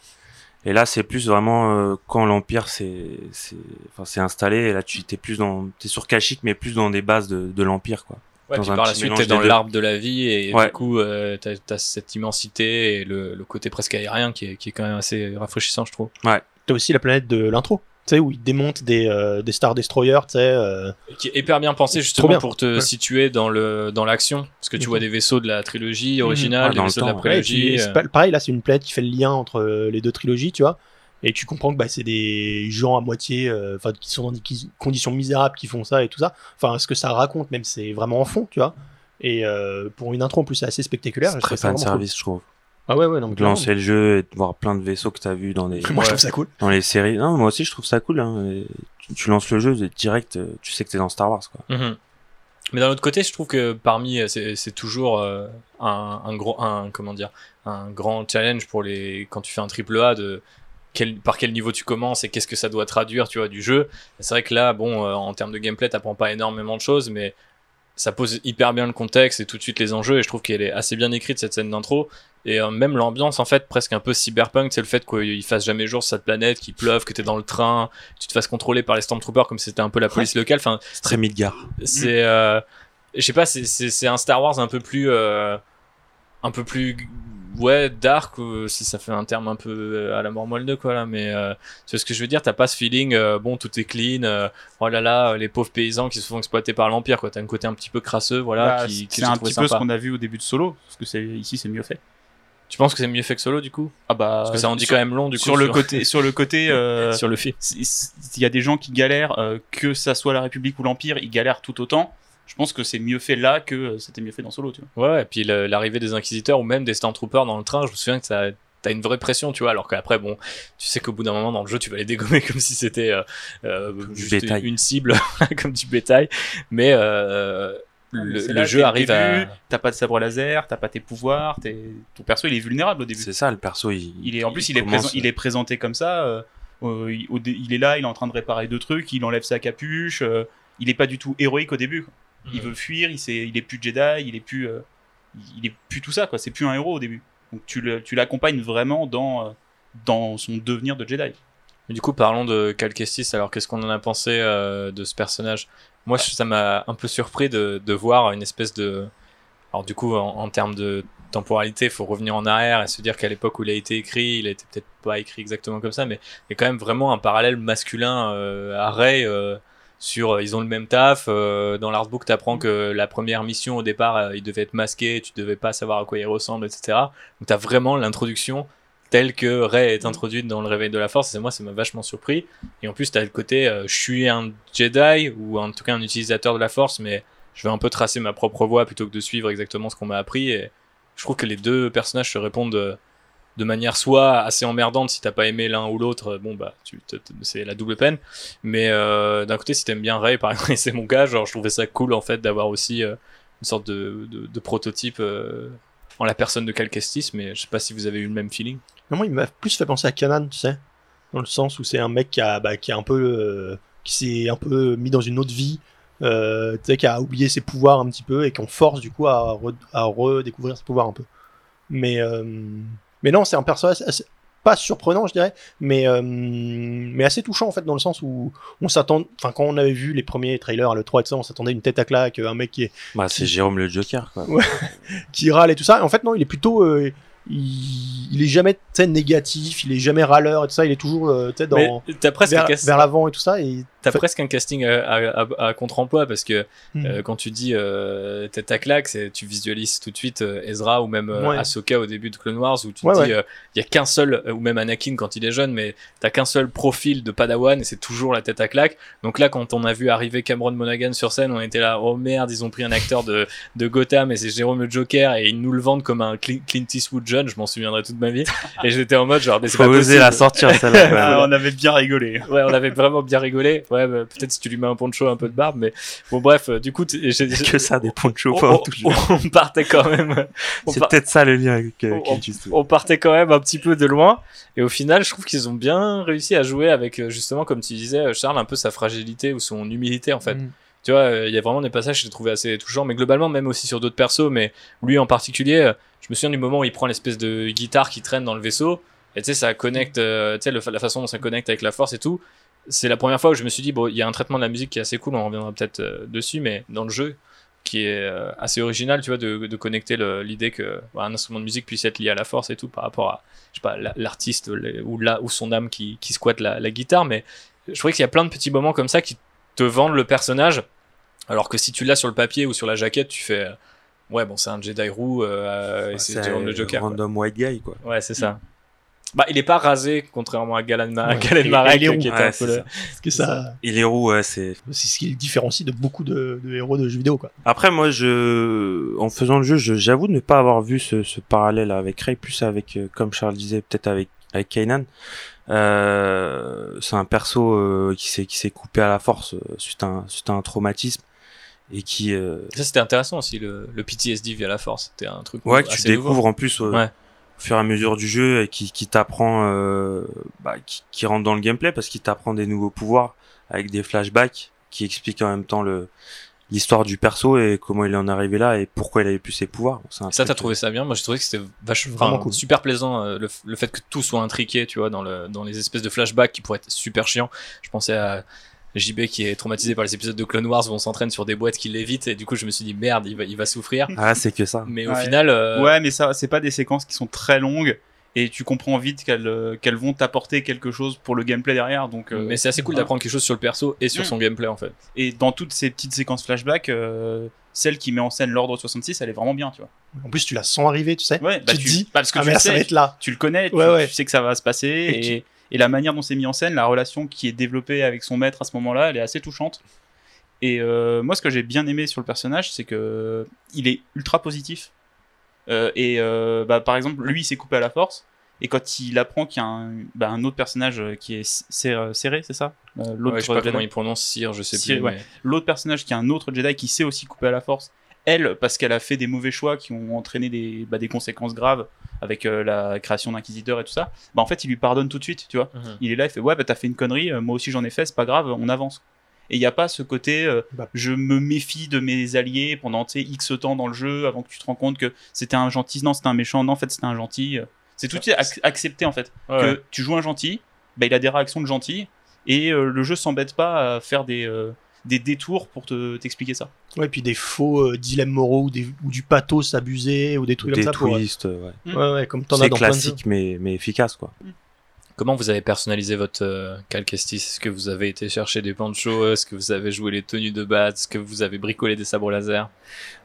Et là, c'est plus vraiment euh, quand l'Empire s'est, c'est, enfin, s'est installé. Et là, tu t'es plus dans, t'es sur Kashyyyk, mais plus dans des bases de, de l'Empire, quoi. Ouais, dans puis un par la suite, t'es dans l'arbre de la vie et Ouais. du coup, euh, t'as as cette immensité et le, le côté presque aérien qui est, qui est quand même assez rafraîchissant, je trouve. T'as aussi la planète de l'intro, tu sais, où ils démontent des, euh, des Star Destroyers, tu sais. euh, Qui est hyper bien pensé justement bien. pour te Ouais. situer dans le dans l'action, parce que tu Mhm. vois des vaisseaux de la trilogie originale, Ouais, des dans le vaisseaux de la temps, ouais, et prélogie. puis, euh, c'est pareil, là, c'est une planète qui fait le lien entre euh, les deux trilogies, tu vois. Et tu comprends que bah, c'est des gens à moitié, euh, enfin, qui sont dans des conditions misérables qui font ça et tout ça. Enfin, ce que ça raconte, même, c'est vraiment en fond, tu vois. Et euh, pour une intro en plus assez spectaculaire, C'est très fan service, je trouve. Ah ouais, ouais, non, mais De lancer le jeu et de voir plein de vaisseaux que t'as vu dans les, Moi, je trouve ça cool. dans les séries. Non, moi aussi, je trouve ça cool. Hein. Tu, tu lances le jeu direct, euh, tu sais que t'es dans Star Wars, quoi. Mhm. Mais d'un autre côté, je trouve que parmi, euh, c'est c'est toujours euh, un, un gros, un comment dire, un grand challenge pour les quand tu fais un triple A de quel, par quel niveau tu commences et qu'est-ce que ça doit traduire, tu vois, du jeu. C'est vrai que là, bon, euh, en termes de gameplay, t'apprends pas énormément de choses, mais ça pose hyper bien le contexte et tout de suite les enjeux. Et je trouve qu'elle est assez bien écrite cette scène d'intro. Et euh, même l'ambiance, en fait, presque un peu cyberpunk, c'est le fait qu'il fasse jamais jour sur cette planète, qu'il pleuve, que t'es dans le train, tu te fasses contrôler par les Stormtroopers comme si c'était un peu la police locale. Enfin, C'est très Midgar. c'est euh, je sais pas c'est c'est c'est un Star Wars un peu plus euh, un peu plus ouais dark ou si ça fait un terme un peu euh, à la mort moelle de quoi là mais euh, tu vois ce que je veux dire? T'as pas ce feeling euh, bon tout est clean euh, oh là là les pauvres paysans qui se font exploiter par l'empire quoi. T'as un côté un petit peu crasseux voilà Bah, qui, qui c'est un petit peu ce qu'on a vu au début de Solo, parce que c'est ici c'est mieux fait. tu penses que c'est mieux fait que Solo du coup? Ah bah parce que ça en dit sur, quand même long du coup sur le côté sur le côté euh, sur le film. c'est- c'est- il y a des gens qui galèrent euh, que ça soit la République ou l'Empire, ils galèrent tout autant. Je pense que c'est mieux fait là que euh, c'était mieux fait dans Solo, tu vois. Ouais, et puis l'arrivée des inquisiteurs ou même des Stormtroopers dans le train, je me souviens que ça t'as une vraie pression, tu vois, alors qu'après, bon, tu sais qu'au bout d'un moment dans le jeu, tu vas les dégommer comme si c'était euh, euh, juste une cible, comme du bétail, mais euh, le, jeu arrive début, à... T'as pas de sabre laser, t'as pas tes pouvoirs, ton perso il est vulnérable au début. C'est ça, le perso, il, Il est en plus il est, commence- présent- il est présenté comme ça. euh, euh, il, est là, il est en train de réparer deux trucs, il enlève sa capuche. euh, il est pas du tout héroïque au début. Il Mhm. veut fuir, il, sait- il est plus Jedi, il est plus, euh, il est plus tout ça quoi. C'est plus un héros au début. Donc tu le- tu l'accompagnes vraiment dans euh, dans son devenir de Jedi. Mais du coup, parlons de Cal Kestis. Alors, qu'est-ce qu'on en a pensé euh, de ce personnage? Moi, je- ça m'a un peu surpris de, de voir une espèce de. Alors, du coup, en, en termes de temporalité, il faut revenir en arrière et se dire qu'à l'époque où il a été écrit, il a été peut-être pas écrit exactement comme ça, mais il y a quand même vraiment un parallèle masculin euh, à Ray. euh, sur, euh, ils ont le même taf. euh, dans l'artbook, t'apprends que la première mission au départ, euh, il devait être masqué, tu devais pas savoir à quoi il ressemble, etc. Donc t'as vraiment l'introduction telle que Rey est introduite dans le réveil de la force et moi ça m'a vachement surpris et en plus t'as le côté euh, je suis un Jedi ou en tout cas un utilisateur de la force mais je vais un peu tracer ma propre voie plutôt que de suivre exactement ce qu'on m'a appris et je trouve que les deux personnages se répondent de manière soit assez emmerdante si t'as pas aimé l'un ou l'autre euh, bon bah tu c'est la double peine mais euh, d'un côté si t'aimes bien Rey par exemple et c'est mon cas genre je trouvais ça cool en fait d'avoir aussi euh, une sorte de, de, prototype en la personne de Cal Kestis mais je sais pas si vous avez eu le même feeling moi, il m'a plus fait penser à Kanan, tu sais. Dans le sens où c'est un mec qui a, bah, qui un peu. qui s'est un peu mis dans une autre vie. tu sais, qui a oublié ses pouvoirs un petit peu et qu'on force du coup à, à redécouvrir ses pouvoirs un peu. Mais, mais non, c'est un personnage assez- pas surprenant, je dirais, mais, euh, mais assez touchant en fait, dans le sens où on s'attend. Enfin, quand on avait vu les premiers trailers à l'E3 et tout ça, on s'attendait à une tête à claque, un mec qui est Bah, c'est Jérôme le Joker, quoi. qui râle et tout ça. Et en fait, non, il est plutôt. euh, il, il est jamais tu sais, négatif, il est jamais râleur et tout ça, il est toujours euh, tu sais, dans, vers, vers l'avant et tout ça. Et t'as fait- presque un casting à, à- à- à contre-emploi parce que Hmm. euh, quand tu dis euh, tête à claque, c'est- tu visualises tout de suite euh, Ezra ou même euh, Ouais. Ahsoka au début de Clone Wars où tu Ouais, te ouais. dis il y a qu'un seul euh, ou même Anakin quand il est jeune mais t'as qu'un seul profil de Padawan et c'est toujours la tête à claque. Donc là quand on a vu arriver Cameron Monaghan sur scène, on était là oh merde ils ont pris un acteur de, de Gotham et c'est Jérôme le Joker et ils nous le vendent comme un Cli- Clint Eastwood jeune, je m'en souviendrai toute ma vie. Et j'étais en mode genre mais c'est pas oser la sortir, celle-là. Ah, on avait bien rigolé. Ouais, on avait vraiment bien rigolé. Ouais, bah, peut-être si tu lui mets un poncho, un peu de barbe, mais bon, bref, euh, du coup, j'ai- que ça, des ponchos, on, pas on- partait quand même. C'est par- peut-être ça le lien avec euh, on- on partait quand même un petit peu de loin. Et au final, je trouve qu'ils ont bien réussi à jouer avec, euh, justement, comme tu disais, Charles, un peu sa fragilité ou son humilité, en fait. Mm. Tu vois, euh, il y a vraiment des passages que j'ai trouvé assez touchants, mais globalement, même aussi sur d'autres persos, mais lui en particulier, euh, je me souviens du moment où il prend l'espèce de guitare qui traîne dans le vaisseau, et tu sais, ça connecte, euh, tu sais, la façon dont ça connecte avec la force et tout. C'est la première fois où je me suis dit, bon, il y a un traitement de la musique qui est assez cool, on reviendra peut-être euh, dessus, mais dans le jeu, qui est euh, assez original, tu vois, de, de connecter l'idée que bah, un instrument de musique puisse être lié à la force et tout par rapport à, je sais pas, la- l'artiste ou, la, ou son âme qui, qui squatte la, la guitare, mais je trouvais qu'il y a plein de petits moments comme ça qui te vendent le personnage, alors que si tu l'as sur le papier ou sur la jaquette, tu fais, euh, ouais, bon, c'est un Jedi roux, euh, Ouais, c'est le Joker. quoi. Random white guy, quoi. Ouais, c'est ça. Bah, il est pas rasé, contrairement à Ouais. Galen Et- Marek, il est roux. qui était Ouais, un peu le- que ça, Et les roues, ouais, c'est. c'est ce qui le différencie de beaucoup de, de héros de jeux vidéo, quoi. Après, moi, je, en faisant le jeu, je- j'avoue ne pas avoir vu ce, ce parallèle avec Ray, plus avec, euh, comme Charles disait, peut-être avec, avec Kanan. Euh, c'est un perso euh, qui s'est qui s'est coupé à la force euh, suite à un, suite à un traumatisme et qui euh, Ça, c'était intéressant aussi, le, le PTSD via la force. C'était un truc ouais que tu assez nouveau. découvres en plus euh, Ouais. Au fur et à mesure du jeu et qui, qui t'apprend euh, bah, qui, qui rentre dans le gameplay parce qu'il t'apprend des nouveaux pouvoirs avec des flashbacks qui expliquent en même temps le l'histoire du perso et comment il en est arrivé là et pourquoi il avait plus ses pouvoirs. Un Ça, t'as trouvé ça bien Moi, j'ai trouvé que c'était vachement Vraiment cool. super plaisant, euh, le, le fait que tout soit intriqué, tu vois, dans, le, dans les espèces de flashbacks qui pourraient être super chiants. Je pensais à JB qui est traumatisé par les épisodes de Clone Wars où on s'entraîne sur des boîtes qui l'évitent, et du coup, je me suis dit, merde, il va, il va souffrir. Ah, c'est que ça. Mais au Ouais. final, euh, Ouais, mais ça, c'est pas des séquences qui sont très longues et tu comprends vite qu'elles euh, qu'elles vont t'apporter quelque chose pour le gameplay derrière. Donc, euh, mais c'est assez cool voilà. d'apprendre quelque chose sur le perso et sur Mm. son gameplay, en fait. Et dans toutes ces petites séquences flashback, euh, celle qui met en scène l'ordre 66, elle est vraiment bien, tu vois. En plus, tu la sens arriver, tu sais. Ouais, bah tu te dis, parce que ah, tu mais ça va être là. tu le connais, tu, Ouais, ouais. tu sais que ça va se passer Et et, tu- et la manière dont c'est mis en scène, la relation qui est développée avec son maître à ce moment-là, elle est assez touchante. Et euh, moi, ce que j'ai bien aimé sur le personnage, c'est que il est ultra positif. Euh, et euh, bah, par exemple, lui, il s'est coupé à la force. Et quand il apprend qu'il y a un, bah, un autre personnage qui est serré, c'est ça? L'autre Ouais, je sais pas Jedi. comment il prononce Sire, je sais Sire, plus. ouais. mais- l'autre personnage qui est un autre Jedi qui sait aussi couper à la force. Elle, parce qu'elle a fait des mauvais choix qui ont entraîné des, bah, des conséquences graves avec euh, la création d'inquisiteurs et tout ça, bah en fait il lui pardonne tout de suite, tu vois. Mhm. Il est là, il fait ouais bah t'as fait une connerie, euh, moi aussi j'en ai fait, c'est pas grave, on avance. Et il n'y a pas ce côté euh, Bah. je me méfie de mes alliés pendant X temps dans le jeu avant que tu te rends compte que c'était un gentil, non c'était un méchant, non en fait c'était un gentil. C'est tout de suite ac- accepté en fait Ouais, que tu joues un gentil, bah, il a des réactions de gentil et euh, le jeu s'embête pas à faire des, euh, des détours pour te t'expliquer ça. Ouais, puis des faux euh, dilemmes moraux ou, des, ou du pathos abusé ou des trucs Des comme ça. Pour, twists, ouais. ouais, ouais, comme t'en as C'est dans plein de jeux. classique mais, mais efficace quoi. Comment vous avez personnalisé votre euh, Calcestis Est-ce que vous avez été chercher des panchos Est-ce que vous avez joué les tenues de base? Est-ce que vous avez bricolé des sabres laser?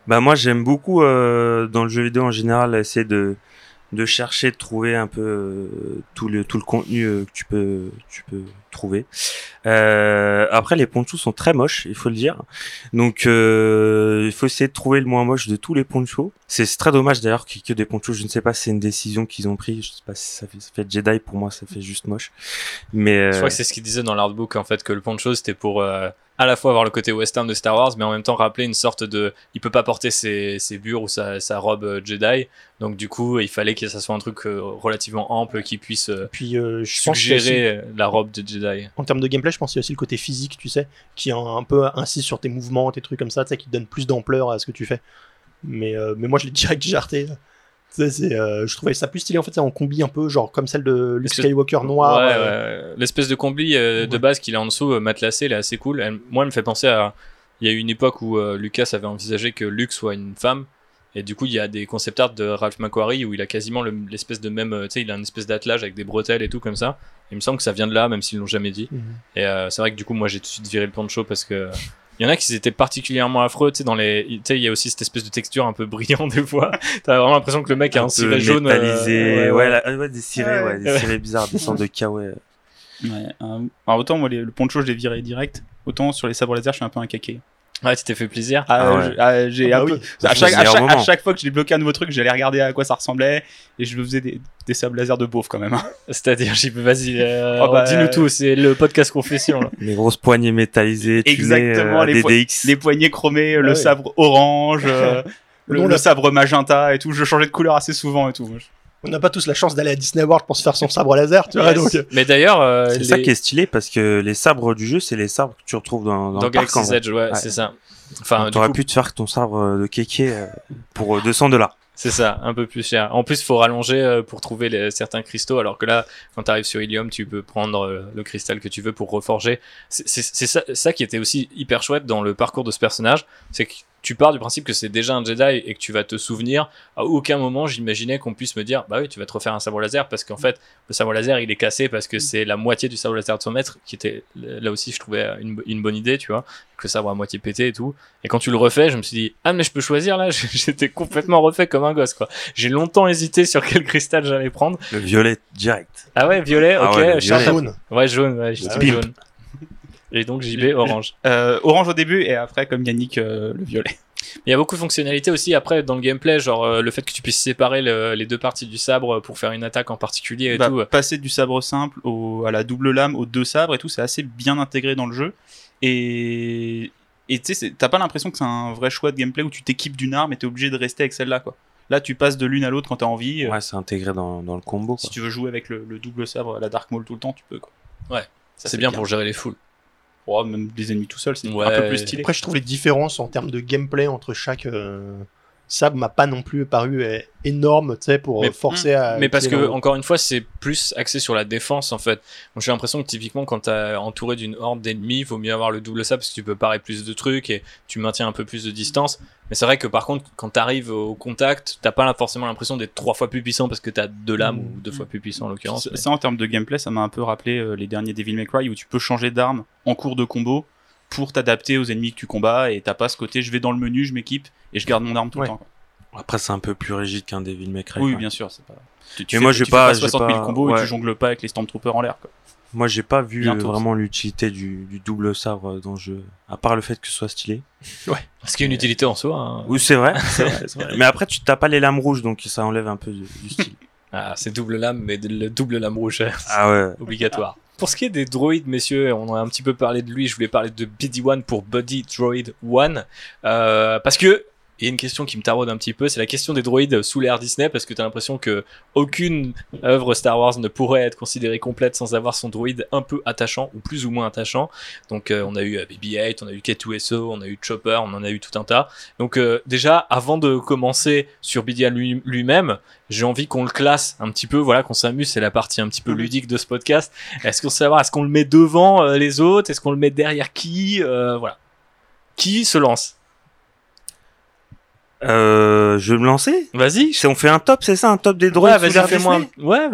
Bah moi j'aime beaucoup euh, dans le jeu vidéo en général essayer de de chercher de trouver un peu euh, tout le tout le contenu euh, que tu peux tu peux trouver. Euh, après les ponchos sont très moches, il faut le dire. Donc euh, il faut essayer de trouver le moins moche de tous les ponchos. C'est très dommage d'ailleurs qu'il y ait que des ponchos, je ne sais pas si c'est une décision qu'ils ont pris, je sais pas si ça fait ça fait Jedi pour moi ça fait juste moche. Mais euh, Je crois que c'est ce qu'il disait dans l'artbook en fait que le poncho c'était pour euh, à la fois avoir le côté western de Star Wars mais en même temps rappeler une sorte de il peut pas porter ses, ses bures ou sa, sa robe euh, Jedi donc du coup il fallait que ça soit un truc euh, relativement ample qui puisse euh, Puis euh, je suggérer la robe de Jedi. en termes de gameplay, je pense qu'il y a aussi le côt physique, tu sais, qui un, un peu insiste sur tes mouvements, tes trucs comme ça, tu sais, qui donne plus d'ampleur à ce que tu fais. Mais, euh, mais moi, je l'ai direct jarté. Euh, je trouvais ça plus stylé en fait, c'est en combi un peu, genre comme celle de Luke Skywalker noir. Ouais, euh, ouais. L'espèce de combi euh, de Ouais. base qu'il a en dessous, matelassé, elle est assez cool. Elle- moi, elle me fait penser à. Il y a eu une époque où Lucas avait envisagé que Luke soit une femme. Et du coup, il y a des concept art de Ralph McQuarrie où il a quasiment le- l'espèce de même. Tu sais, il a une espèce d'attelage avec des bretelles et tout comme ça. Il me semble que ça vient de là, même s'ils l'ont jamais dit. mhm. Et c'est vrai que du coup, moi, j'ai tout de suite viré le poncho parce que. Il y en a qui étaient particulièrement affreux, tu sais, dans les, tu sais, il y a aussi cette espèce de texture un peu brillante des fois. T'as vraiment l'impression que le mec a un, ciré jaune. euh, ouais, ouais, ouais. la- ouais, des cirés, ouais, des Ouais. cirés bizarres, des sortes de kawaii. Ouais, euh, alors autant moi les- le poncho je l'ai viré direct, autant sur les sabres laser je suis un peu un caquet. Ouais, tu t'es fait plaisir. Ah ouais. je- ah, j'ai Ah un bah peu- oui. à, chaque, à, chaque, à moment. chaque fois que j'ai débloqué un nouveau truc, j'allais regarder à quoi ça ressemblait et je me faisais des, des sabres laser de beauf quand même. hein. C'est-à-dire, j'ai vas-y, euh, Oh bah, dis-nous euh, tout, c'est le podcast confession. Là. Les grosses poignées métallisées, tunées, Exactement, euh, les po-. Les poignets chromés, le ouais. sabre orange, euh, le, le sabre magenta et tout. Je changeais de couleur assez souvent et tout. On n'a pas tous la chance d'aller à Disney World pour se faire son sabre laser, tu vois, Yes. donc. euh, Mais d'ailleurs, euh, C'est les- ça qui est stylé parce que les sabres du jeu, c'est les sabres que tu retrouves dans, dans, dans Galaxy's. Edge, ouais, Ouais. c'est ça. Enfin, T'aurais coup, pu te faire ton sabre de kéké euh, pour euh, 200 dollars. c'est ça, un peu plus cher. En plus, il faut rallonger euh, pour trouver les- certains cristaux, alors que là, quand tu arrives sur Ilium, tu peux prendre euh, le cristal que tu veux pour reforger. C'est ça, ça qui était aussi hyper chouette dans le parcours de ce personnage, c'est que tu pars du principe que c'est déjà un Jedi et que tu vas te souvenir. À aucun moment, j'imaginais qu'on puisse me dire, bah oui, tu vas te refaire un sabre laser parce qu'en fait, le sabre laser, il est cassé parce que c'est la moitié du sabre laser de son maître, qui était là aussi, je trouvais une, une bonne idée, tu vois, que le sabre à moitié pété et tout. Et quand tu le refais, je me suis dit, ah, mais je peux choisir là, j'étais complètement refait comme un gosse, quoi. J'ai longtemps hésité sur quel cristal j'allais prendre. Le violet direct. Ah ouais, violet, Ah ok, ouais, le Charles, violet. jaune. Ouais, jaune, ouais, Ah jaune. Et donc JB orange. Euh, orange au début et après, comme Yannick, euh, le violet. Il y a beaucoup de fonctionnalités aussi après dans le gameplay, genre euh, le fait que tu puisses séparer le- les deux parties du sabre pour faire une attaque en particulier et Bah, tout. passer du sabre simple au, à la double lame, aux deux sabres et tout, c'est assez bien intégré dans le jeu. Et tu sais, t'as pas l'impression que c'est un vrai choix de gameplay où tu t'équipes d'une arme et t'es obligé de rester avec celle-là, quoi. Là, tu passes de l'une à l'autre quand t'as envie. Ouais, c'est intégré dans, dans le combo. Si tu veux jouer avec le, le double sabre la Dark Maul tout le temps, tu peux, quoi. Ouais, c'est bien pour gérer les foules. Oh, même les ennemis tout seuls, c'est Ouais. un peu plus stylé. Après, je trouve les différences en termes de gameplay entre chaque euh, sabre m'a pas non plus paru euh, énorme, tu sais, pour Mais- euh, forcer à. Mais parce que, encore une fois, c'est plus axé sur la défense en fait. Donc j'ai l'impression que typiquement, quand t'es entouré d'une horde d'ennemis, il vaut mieux avoir le double sabre parce que tu peux parer plus de trucs et tu maintiens un peu plus de distance. Mais c'est vrai que par contre, quand t'arrives au contact, t'as pas forcément l'impression d'être trois fois plus puissant parce que t'as deux lames Mm. ou deux fois plus puissant en l'occurrence. Ça, mais- ça, en termes de gameplay, ça m'a un peu rappelé euh, les derniers Devil May Cry où tu peux changer d'arme en cours de combo pour t'adapter aux ennemis que tu combats et t'as pas ce côté je vais dans le menu, je m'équipe et je garde mon arme tout Ouais. le temps. quoi. Après, c'est un peu plus rigide qu'un Devil May Cry. Oui, bien sûr, c'est pas. Tu, tu Mais fais, moi, j'ai pas- j'ai 60 000 pas- combos et ouais. tu jongles pas avec les Stormtroopers en l'air. quoi. Moi, j'ai pas vu Bientôt, euh, vraiment l'utilité du, du double sabre dans le jeu, à part le fait que ce soit stylé. Ce qui est une utilité en soi. hein. Oui, c'est vrai. Mais après, tu t'as pas les lames rouges, donc ça enlève un peu du, du style. Ah, c'est double lame, mais le double lame rouge, ah ouais. obligatoire. Pour ce qui est des droïdes, messieurs, on a un petit peu parlé de lui. Je voulais parler de BD1 pour Buddy Droid 1. Euh, parce que Et une question qui me taraude un petit peu, c'est la question des droïdes sous l'ère Disney, parce que tu as l'impression que aucune œuvre Star Wars ne pourrait être considérée complète sans avoir son droïde un peu attachant, ou plus ou moins attachant. Donc euh, on a eu euh, BB-8, on a eu K2SO, on a eu Chopper, on en a eu tout un tas. Donc euh, déjà, avant de commencer sur lui- lui-même, j'ai envie qu'on le classe un petit peu, voilà, qu'on s'amuse, c'est la partie un petit peu Mhm. ludique de ce podcast. Est-ce qu'on sait savoir, est-ce qu'on le met devant euh, les autres, est-ce qu'on le met derrière qui, voilà. Qui se lance? Euh, je vais me lancer Vas-y. On fait un top, c'est ça Un top des droïdes Ouais, vas-y, fais-moi. Ouais.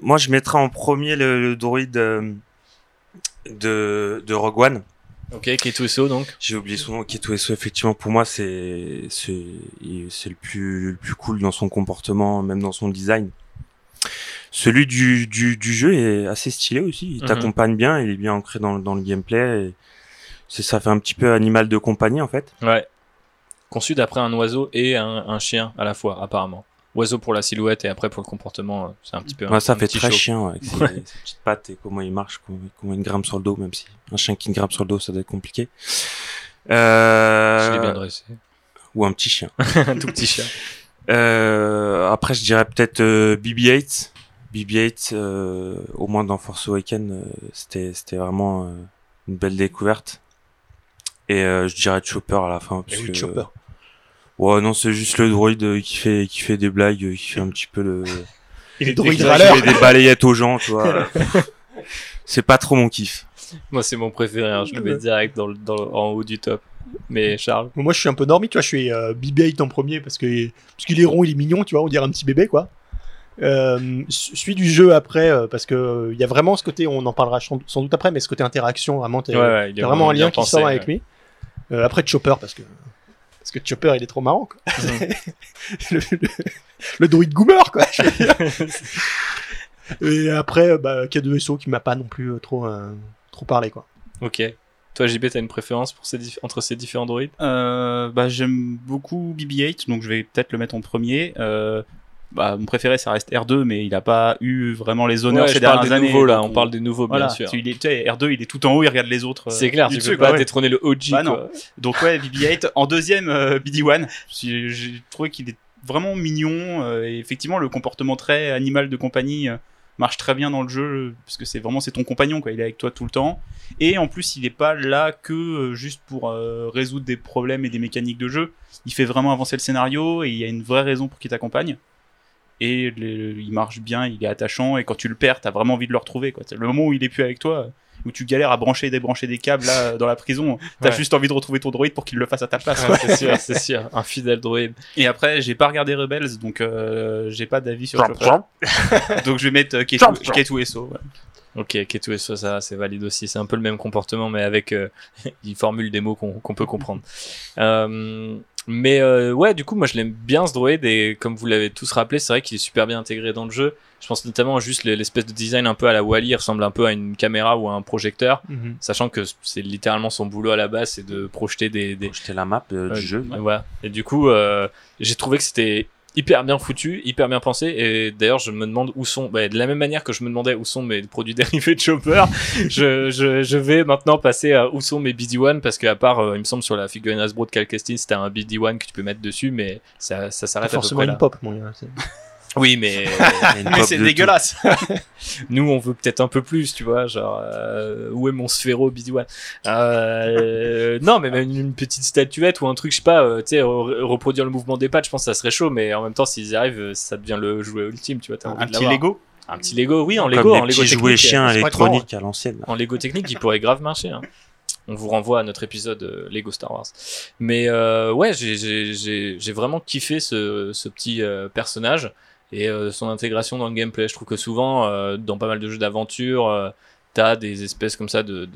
Moi, je mettrais en premier le, le droïde euh, de, de Rogue One. Ok, K2SO donc. J'ai oublié son nom. K2SO, effectivement, pour moi, c'est c'est le plus le plus cool dans son comportement, même dans son design. Celui du, du, du jeu est assez stylé aussi. Il Mhm. t'accompagne bien, il est bien ancré dans, le- dans le gameplay. et C'est ça fait un petit peu animal de compagnie en fait. Ouais. Conçu d'après un oiseau et un, un chien à la fois, apparemment. Oiseau pour la silhouette et après pour le comportement, euh, c'est un petit peu. un- Ouais, ça un fait petit très show. chien ouais, avec ses, petites pattes et comment il marche, comment, comment il grimpe sur le dos, même si un chien qui grimpe sur le dos, ça doit être compliqué. Euh, Je l'ai bien dressé. Ou un petit chien. un tout petit chien. Euh, après, je dirais peut-être euh, BB-8. BB-8, euh, au moins dans Force Awakens, euh, c'était c'était vraiment euh, une belle découverte. Et euh, je dirais Chopper à la fin. Et Parce oui, que, Chopper. Ouais, non, c'est juste le droïde euh, qui fait qui fait des blagues, euh, qui fait un petit peu le. Il est droïde râleur. fait des balayettes aux gens, tu vois. c'est pas trop mon kiff. Moi, c'est mon préféré. hein, Je le mets direct dans le, dans le- en haut du top. Mais Charles? Moi, je suis un peu normie, tu vois. Je suis euh, BB-8 en premier parce que parce qu'il est rond, il est mignon, tu vois. On dirait un petit bébé, quoi. Euh, celui du jeu après, euh, parce que euh, il y a vraiment ce côté, on en parlera sans doute après, mais ce côté interaction, vraiment, t'es- Ouais, ouais, t'as vraiment un lien qui sort ouais. avec lui. Euh, après Chopper, parce que parce que Chopper, il est trop marrant, quoi. le, le, le droïde Goomer, quoi. Et après, bah, K2SO qui m'a pas non plus euh, trop euh, trop parlé, quoi. Ok. Toi, JB, t'as une préférence pour ces dif- entre ces différents droïdes Euh, bah, j'aime beaucoup BB-8, donc je vais peut-être le mettre en premier. Euh, bah, mon préféré, ça reste R2, mais il a pas eu vraiment les honneurs Ouais, ces dernières des années. nouveaux là. On parle des nouveaux, voilà, bien sûr. tu- il est, tu sais, R2, il est tout en haut, il regarde les autres. euh, C'est clair, tu dessus, peux quoi, pas ouais. détrôner le OG. Bah non. quoi. Donc ouais, BB-8. En deuxième, euh, BD-1. J'ai trouvé qu'il est vraiment mignon. euh, et effectivement, le comportement très animal de compagnie marche très bien dans le jeu, parce que c'est vraiment c'est ton compagnon, quoi. Il est avec toi tout le temps. Et en plus, il n'est pas là que juste pour résoudre des problèmes et des mécaniques de jeu. Il fait vraiment avancer le scénario et il y a une vraie raison pour qu'il t'accompagne. Et le- il marche bien, il est attachant, et quand tu le perds, t'as vraiment envie de le retrouver. Quoi. Le moment où il est plus avec toi, où tu galères à brancher et débrancher des câbles là, dans la prison, t'as Ouais. juste envie de retrouver ton droïde pour qu'il le fasse à ta place. Ouais, c'est sûr, c'est sûr. Un fidèle droïde. Et après, j'ai pas regardé Rebels, donc euh, j'ai pas d'avis sur Chopper. chomp. Donc je vais mettre euh, K2 Chomp, chomp. K2SO. ouais. Ok, K2SO, ça, c'est valide aussi. C'est un peu le même comportement, mais avec. euh, il formule des mots qu'on peut comprendre. Euh, mais euh, ouais, du coup, moi je l'aime bien ce droïde, et comme vous l'avez tous rappelé, c'est vrai qu'il est super bien intégré dans le jeu. Je pense notamment à juste l'espèce de design un peu à la Wally, il ressemble un peu à une caméra ou à un projecteur, sachant que c'est littéralement son boulot à la base, c'est de projeter des, des, J'étais la map euh, du jeu. ouais, voilà. Et du coup, euh, j'ai trouvé que c'était hyper bien foutu, hyper bien pensé. Et d'ailleurs, je me demande où sont, bah, de la même manière que je me demandais où sont mes produits dérivés de Chopper, je, je, je vais maintenant passer à où sont mes BD1 parce qu'à part, euh, il me semble sur la figurine Hasbro de Calcastin, c'était un BD1 que tu peux mettre dessus, mais ça, ça s'arrête à peu forcément près une là. pop, mon gars. Oui, mais Mais c'est dégueulasse. nous, on veut peut-être un peu plus, tu vois, genre, euh, où est mon sphéro BD1 euh, Non, mais même une petite statuette ou un truc, je sais pas, euh, tu sais, re- reproduire le mouvement des pattes, je pense que ça serait chaud, mais en même temps, s'ils y arrivent, euh, ça devient le jouet ultime, tu vois. envie Un de petit. Lego? Un petit Lego, oui, en. Lego, Comme en les Lego petits jouets technique, chiens électroniques à l'ancienne. en Lego technique, il pourrait grave marcher. hein. On vous renvoie à notre épisode euh, Lego Star Wars. Mais euh, ouais, j'ai- j'ai j'ai- j'ai vraiment kiffé ce, ce petit euh, personnage et euh, son intégration dans le gameplay. Je trouve que souvent, euh, dans pas mal de jeux d'aventure, euh, t'as des espèces comme ça de,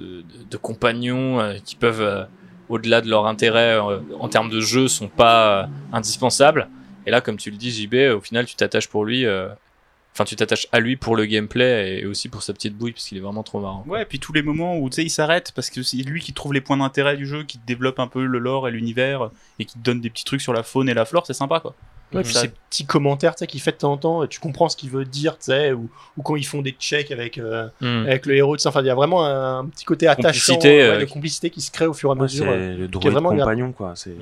compagnons euh, qui peuvent, au-delà de leur intérêt en termes de jeu, sont pas indispensables. Et là, comme tu le dis, JB, au final, tu t'attaches pour lui. Enfin, tu t'attaches à lui pour le gameplay et aussi pour sa petite bouille parce qu'il est vraiment trop marrant. Ouais, et puis tous les moments où tu sais, il s'arrête parce que c'est lui qui trouve les points d'intérêt du jeu, qui développe un peu le lore et l'univers et qui te donne des petits trucs sur la faune et la flore, c'est sympa quoi. Ouais, puis Ça- ces petits commentaires tu sais, qu'il fait de temps en temps, et tu comprends ce qu'il veut dire, tu sais, ou, ou quand ils font des checks avec, euh, Hmm. avec le héros, enfin, il y a vraiment un, un petit côté attachant, Complicité, ouais, euh, de complicité qui se crée au fur et à mesure. c'est le qui est droïde vraiment compagnon, quoi. C'est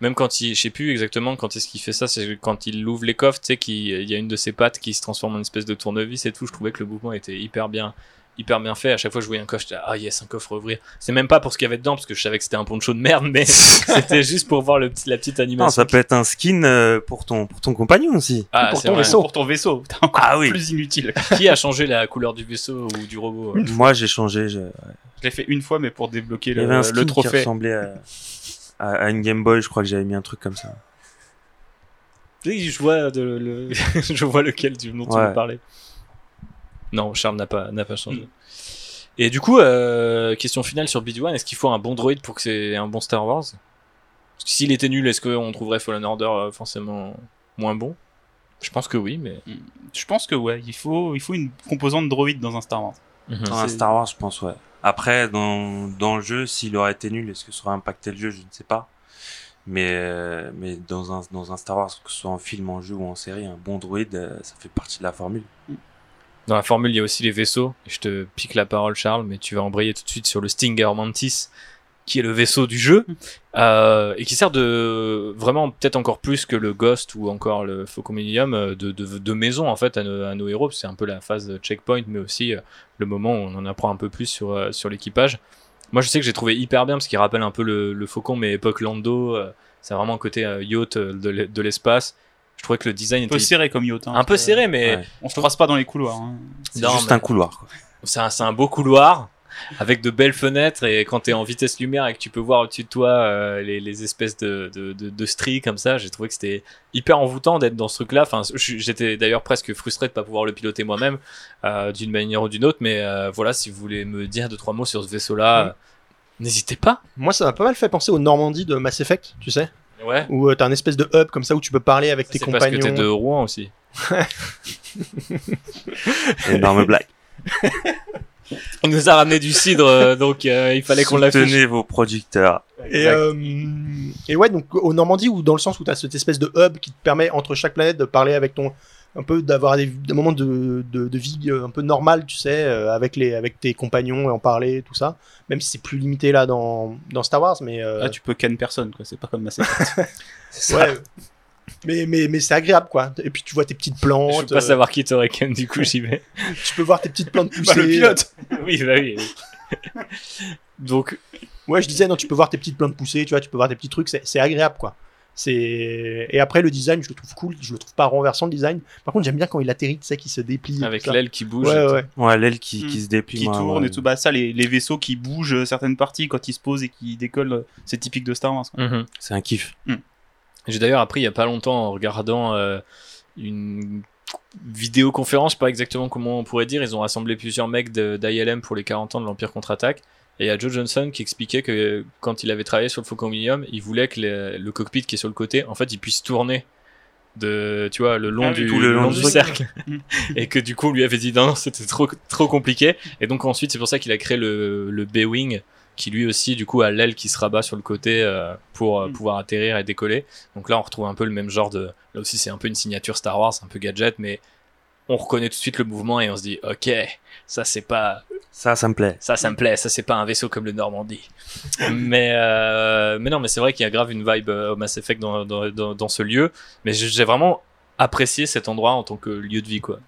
Même quand il, je sais plus exactement quand est-ce qu'il fait ça, c'est quand il ouvre les coffres, tu sais, qu'il il y a une de ses pattes qui se transforme en une espèce de tournevis et tout. Je trouvais que le mouvement était hyper bien, hyper bien fait. À chaque fois que je voyais un coffre, j'étais ah yes, un coffre à ouvrir. C'est même pas pour ce qu'il y avait dedans parce que je savais que c'était un poncho de merde, mais c'était juste pour voir le petit, la petite animation. Non, ça peut être un skin euh, pour ton pour ton compagnon aussi. Ah, pour ton vrai. vaisseau. Pour ton vaisseau, encore Ah oui. plus inutile. Qui a changé la couleur du vaisseau ou du robot euh Moi, j'ai changé. je- Je l'ai fait une fois, mais pour débloquer Il y le, avait un skin le qui trophée. ressemblait à, à, à une Game Boy. Je crois que j'avais mis un truc comme ça. Je vois, de, le... je vois lequel du dont tu Ouais. veux parler. Non, Charles n'a pas, n'a pas changé. Et du coup, euh, question finale sur BD1, est-ce qu'il faut un bon droïde pour que c'est un bon Star Wars? Parce que s'il était nul, est-ce qu'on trouverait Fallen Order euh, forcément moins bon? Je pense que oui, mais... Je pense que ouais, il faut, il faut une composante droïde dans un Star Wars. Dans un Star Wars, je pense, ouais. Après, dans, dans le jeu, s'il aurait été nul, est-ce que ça aurait impacté le jeu? Je ne sais pas. Mais, euh, mais dans, un, dans un Star Wars, que ce soit en film, en jeu ou en série, un bon droïde, euh, ça fait partie de la formule. Dans la formule, il y a aussi les vaisseaux. Je te pique la parole, Charles, mais tu vas embrayer tout de suite sur le Stinger Mantis, qui est le vaisseau du jeu, euh, et qui sert de vraiment peut-être encore plus que le Ghost ou encore le Faucon euh, de, de, de maison en fait à nos, à nos héros. C'est un peu la phase de checkpoint, mais aussi euh, le moment où on en apprend un peu plus sur, sur l'équipage. Moi, je sais que j'ai trouvé hyper bien parce qu'il rappelle un peu le, le Faucon, mais époque Lando. euh, c'est vraiment un côté yacht de l'espace. Je trouvais que le design Un peu était serré comme yacht. hein, un peu serré, mais Ouais. On se croise pas dans les couloirs. hein. C'est juste mais- un couloir. C'est un, un beau couloir avec de belles fenêtres et quand tu es en vitesse lumière et que tu peux voir au-dessus de toi euh, les, les espèces de, de, de, de stries comme ça, j'ai trouvé que c'était hyper envoûtant d'être dans ce truc-là. Enfin, j'étais d'ailleurs presque frustré de pas pouvoir le piloter moi-même euh, d'une manière ou d'une autre, mais euh, voilà, si vous voulez me dire deux trois mots sur ce vaisseau-là, n'hésitez pas. Moi, ça m'a pas mal fait penser au Normandie de Mass Effect, tu sais, Ouais. où euh, t'as un espèce de hub comme ça où tu peux parler avec tes C'est parce que compagnons. t'es de Rouen aussi. Énorme blague. Il nous a ramené du cidre, euh, donc euh, il fallait qu'on l'affiche. Soutenez vos producteurs. Et, euh, et ouais, donc au Normandie, ou dans le sens où tu as cette espèce de hub qui te permet entre chaque planète de parler avec ton. Un peu d'avoir des, des moments de, de, de vie euh, un peu normal, tu sais, euh, avec, les, avec tes compagnons et en parler, tout ça. Même si c'est plus limité là dans, dans Star Wars, mais. euh, Là, tu peux canne personne, quoi. C'est pas comme Mass Effect. ouais. Mais, mais, mais c'est agréable, quoi. Et puis tu vois tes petites plantes. Je veux pas euh, savoir qui t'aurait même, du coup j'y vais. tu peux voir tes petites plantes pousser. Bah, le pilote. oui, bah oui. oui. donc, Ouais, je disais, non, tu peux voir tes petites plantes pousser, tu vois, tu peux voir tes petits trucs, c'est c'est agréable, quoi. C'est et après le design, je le trouve cool, je le trouve pas renversant le design. Par contre, j'aime bien quand il atterrit, tu sais, qu'il se déplie. avec l'aile qui bouge. Ouais, ouais. Ouais, l'aile qui, Hmm. qui se déplie. qui moi, tourne ouais. et tout. Bah, ça, les, les vaisseaux qui bougent euh, certaines parties quand ils se posent et qui décollent, euh, c'est typique de Star Wars. Mhm. C'est un kiff. J'ai d'ailleurs appris il y a pas longtemps en regardant euh, une vidéoconférence, je sais pas exactement comment on pourrait dire, ils ont rassemblé plusieurs mecs de- d'ILM pour les 40 ans de l'Empire contre-attaque. Et il y a Joe Johnson qui expliquait que quand il avait travaillé sur le Faucon Millennium, il voulait que le, le cockpit qui est sur le côté, en fait, il puisse tourner de, tu vois, le long Ah du, le long du du cercle. Mm. et que du coup, on lui avait dit non, non, c'était trop, trop compliqué. Et donc ensuite, c'est pour ça qu'il a créé le, le B-Wing, qui lui aussi, du coup, a l'aile qui se rabat sur le côté euh, pour euh, Mm. pouvoir atterrir et décoller. Donc là, on retrouve un peu le même genre de. Là aussi, c'est un peu une signature Star Wars, un peu gadget, mais on reconnaît tout de suite le mouvement et on se dit, ok, ça c'est pas, Ça, ça me plaît. ça, ça me plaît, ça c'est pas un vaisseau comme le Normandie. mais, euh, mais non, mais c'est vrai qu'il y a grave une vibe euh, au Mass Effect dans, dans, dans, dans ce lieu. Mais j'ai vraiment apprécié cet endroit en tant que lieu de vie, quoi.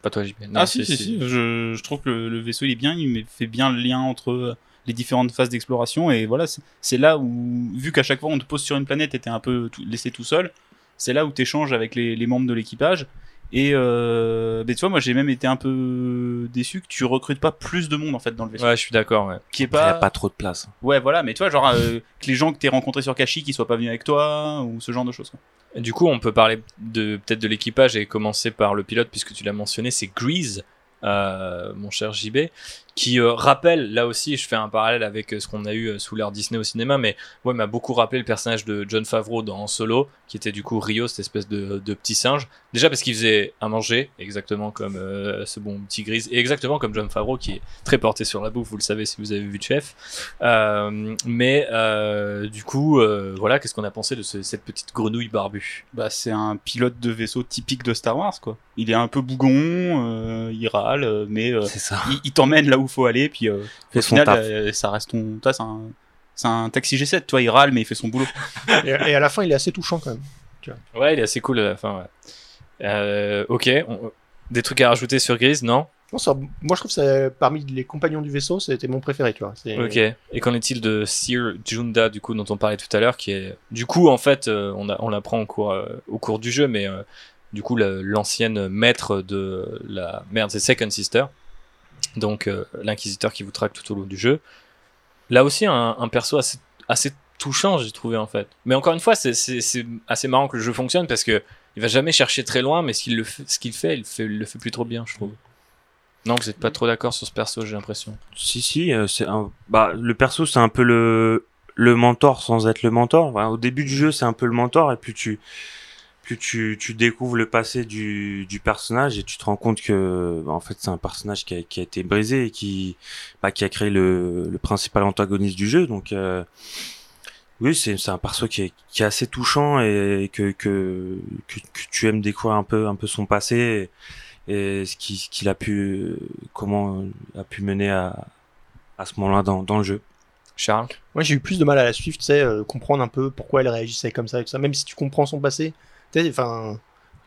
Pas toi, JP. Non, ah si, si, si. Je, je trouve que le, le vaisseau il est bien, il fait bien le lien entre euh, les différentes phases d'exploration et voilà, c'est- là où, vu qu'à chaque fois on te pose sur une planète et t'es un peu tout- laissé tout seul, c'est là où t'échanges avec les, les membres de l'équipage. Et euh, mais tu vois, moi j'ai même été un peu déçu que tu recrutes pas plus de monde en fait dans le vaisseau. Ouais, je suis d'accord, ouais. Qui est Il n'y a pas, pas trop de place. Ouais, voilà, mais tu vois, genre euh, que les gens que t'es rencontrés sur Kashi qui soient pas venus avec toi ou ce genre de choses. quoi. Du coup, on peut parler de peut-être de l'équipage et commencer par le pilote puisque tu l'as mentionné, c'est Grease, euh, mon cher JB, qui euh, rappelle là aussi, je fais un parallèle avec euh, ce qu'on a eu euh, sous l'ère Disney au cinéma, mais ouais, m'a beaucoup rappelé le personnage de John Favreau dans Solo, qui était du coup Rio, cette espèce de, de petit singe. Déjà parce qu'il faisait à manger, exactement comme euh, ce bon petit Grease, et exactement comme John Favreau qui est très porté sur la bouffe, vous le savez si vous avez vu Chef. Euh, mais euh, du coup, euh, voilà, qu'est-ce qu'on a pensé de ce- cette petite grenouille barbue? Bah, c'est un pilote de vaisseau typique de Star Wars, quoi. Il est un peu bougon, euh, il râle, mais euh, C'est ça. il, il t'emmène là où faut aller, puis euh, au final, euh, ça reste ton. C'est un, C'est un taxi G7, tu vois, il râle, mais il fait son boulot. et, et à la fin, il est assez touchant quand même. Ouais, il est assez cool à la fin. Ouais. Euh, ok, on- des trucs à rajouter sur Grise, non? Non, ça- moi, je trouve que parmi les compagnons du vaisseau, c'était mon préféré, tu vois. Ok. Et qu'en est-il de Sir Junda, du coup, dont on parlait tout à l'heure, qui est, du coup, en fait, euh, on, a- on l'apprend au cours, euh, au cours du jeu, mais euh, du coup, la- l'ancienne maître de la merde, c'est Second Sister, donc euh, l'inquisiteur qui vous traque tout au long du jeu. Là aussi, un, perso assez, assez touchant, j'ai trouvé en fait. Mais encore une fois, c'est- assez marrant que le jeu fonctionne parce que il va jamais chercher très loin, mais ce qu'il fait, il fait, il le fait plus trop bien, je trouve. Non, vous êtes pas trop d'accord sur ce perso, j'ai l'impression. Si, si, euh, c'est un... bah, le perso, c'est un peu le, le mentor sans être le mentor. Au début du jeu, c'est un peu le mentor, et puis tu, plus tu, tu découvres le passé du, du personnage et tu te rends compte que, bah, en fait, c'est un personnage qui a, qui a été brisé et qui, bah, qui a créé le, le principal antagoniste du jeu. Donc, euh, oui, c'est, c'est un perso qui est, qui est assez touchant et que, que, que, que tu aimes découvrir un peu, un peu son passé et, et ce qui- ce qu'il a pu, comment a pu mener à, à ce moment-là dans, dans le jeu. Charles? Moi, j'ai eu plus de mal à la suivre, tu sais, euh, comprendre un peu pourquoi elle réagissait comme ça et tout ça. Même si tu comprends son passé, enfin,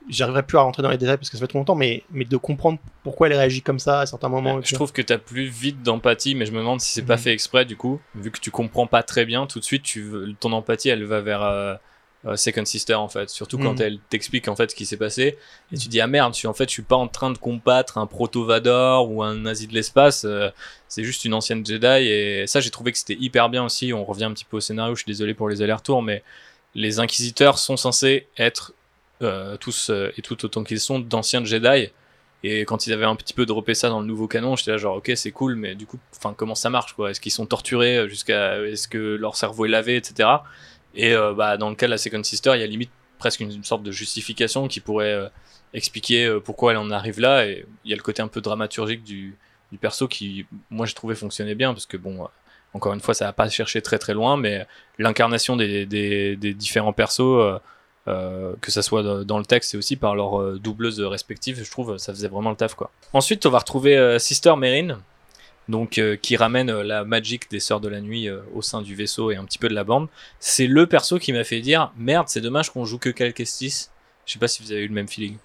j'arriverai plus à rentrer dans les détails parce que ça fait trop longtemps, mais, mais de comprendre pourquoi elle réagit comme ça à certains moments. je trouve que t'as plus vite d'empathie, mais je me demande si c'est pas Mhm. fait exprès du coup, vu que tu comprends pas très bien, tout de suite, tu ton empathie elle va vers euh, euh, Second Sister en fait, surtout quand Mhm. elle t'explique en fait ce qui s'est passé, et tu dis ah merde, je suis en fait je suis pas en train de combattre un proto Vador ou un nazi de l'espace, euh, c'est juste une ancienne Jedi, et ça j'ai trouvé que c'était hyper bien aussi. On revient un petit peu au scénario, je suis désolé pour les allers-retours, mais les inquisiteurs sont censés être euh, tous euh, et tout autant qu'ils sont d'anciens Jedi. Et quand ils avaient un petit peu droppé ça dans le nouveau canon, j'étais là genre ok c'est cool, mais du coup, enfin comment ça marche quoi? Est-ce qu'ils sont torturés jusqu'à, est-ce que leur cerveau est lavé, etc. Et euh, bah dans le cas de la Second Sister, il y a limite presque une, sorte de justification qui pourrait euh, expliquer euh, pourquoi elle en arrive là. Et il y a le côté un peu dramaturgique du, du perso qui, moi, je trouvais fonctionnait bien parce que bon, euh, encore une fois, ça va pas chercher très très loin, mais l'incarnation des, des, des différents persos. Euh, que ça soit dans- le texte et aussi par leurs euh, doubleuses respectives, je trouve ça faisait vraiment le taf quoi. Ensuite, on va retrouver euh, Sister Meryn, donc qui ramène la magie des Sœurs de la Nuit au sein du vaisseau et un petit peu de la bande. C'est le perso qui m'a fait dire merde, c'est dommage qu'on joue que Cal Kestis. Je sais pas si vous avez eu le même feeling.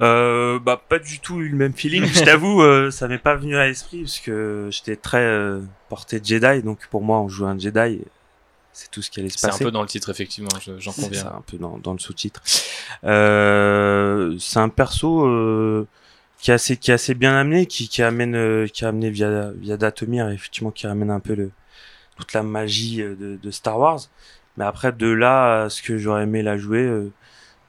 Euh, bah pas du tout eu le même feeling. Je t'avoue, ça m'est pas venu à l'esprit parce que j'étais très porté Jedi, donc pour moi on jouait un Jedi, c'est tout ce qui allait se C'est un passer. peu dans le titre effectivement, je- j'en C'est conviens. ça, un peu dans, dans le sous-titre. Euh, c'est un perso euh, qui est assez qui est assez bien amené, qui qui amène euh, qui a amené via via Datomir effectivement qui ramène un peu le toute la magie de, de Star Wars. Mais après de là à ce que j'aurais aimé la jouer, euh,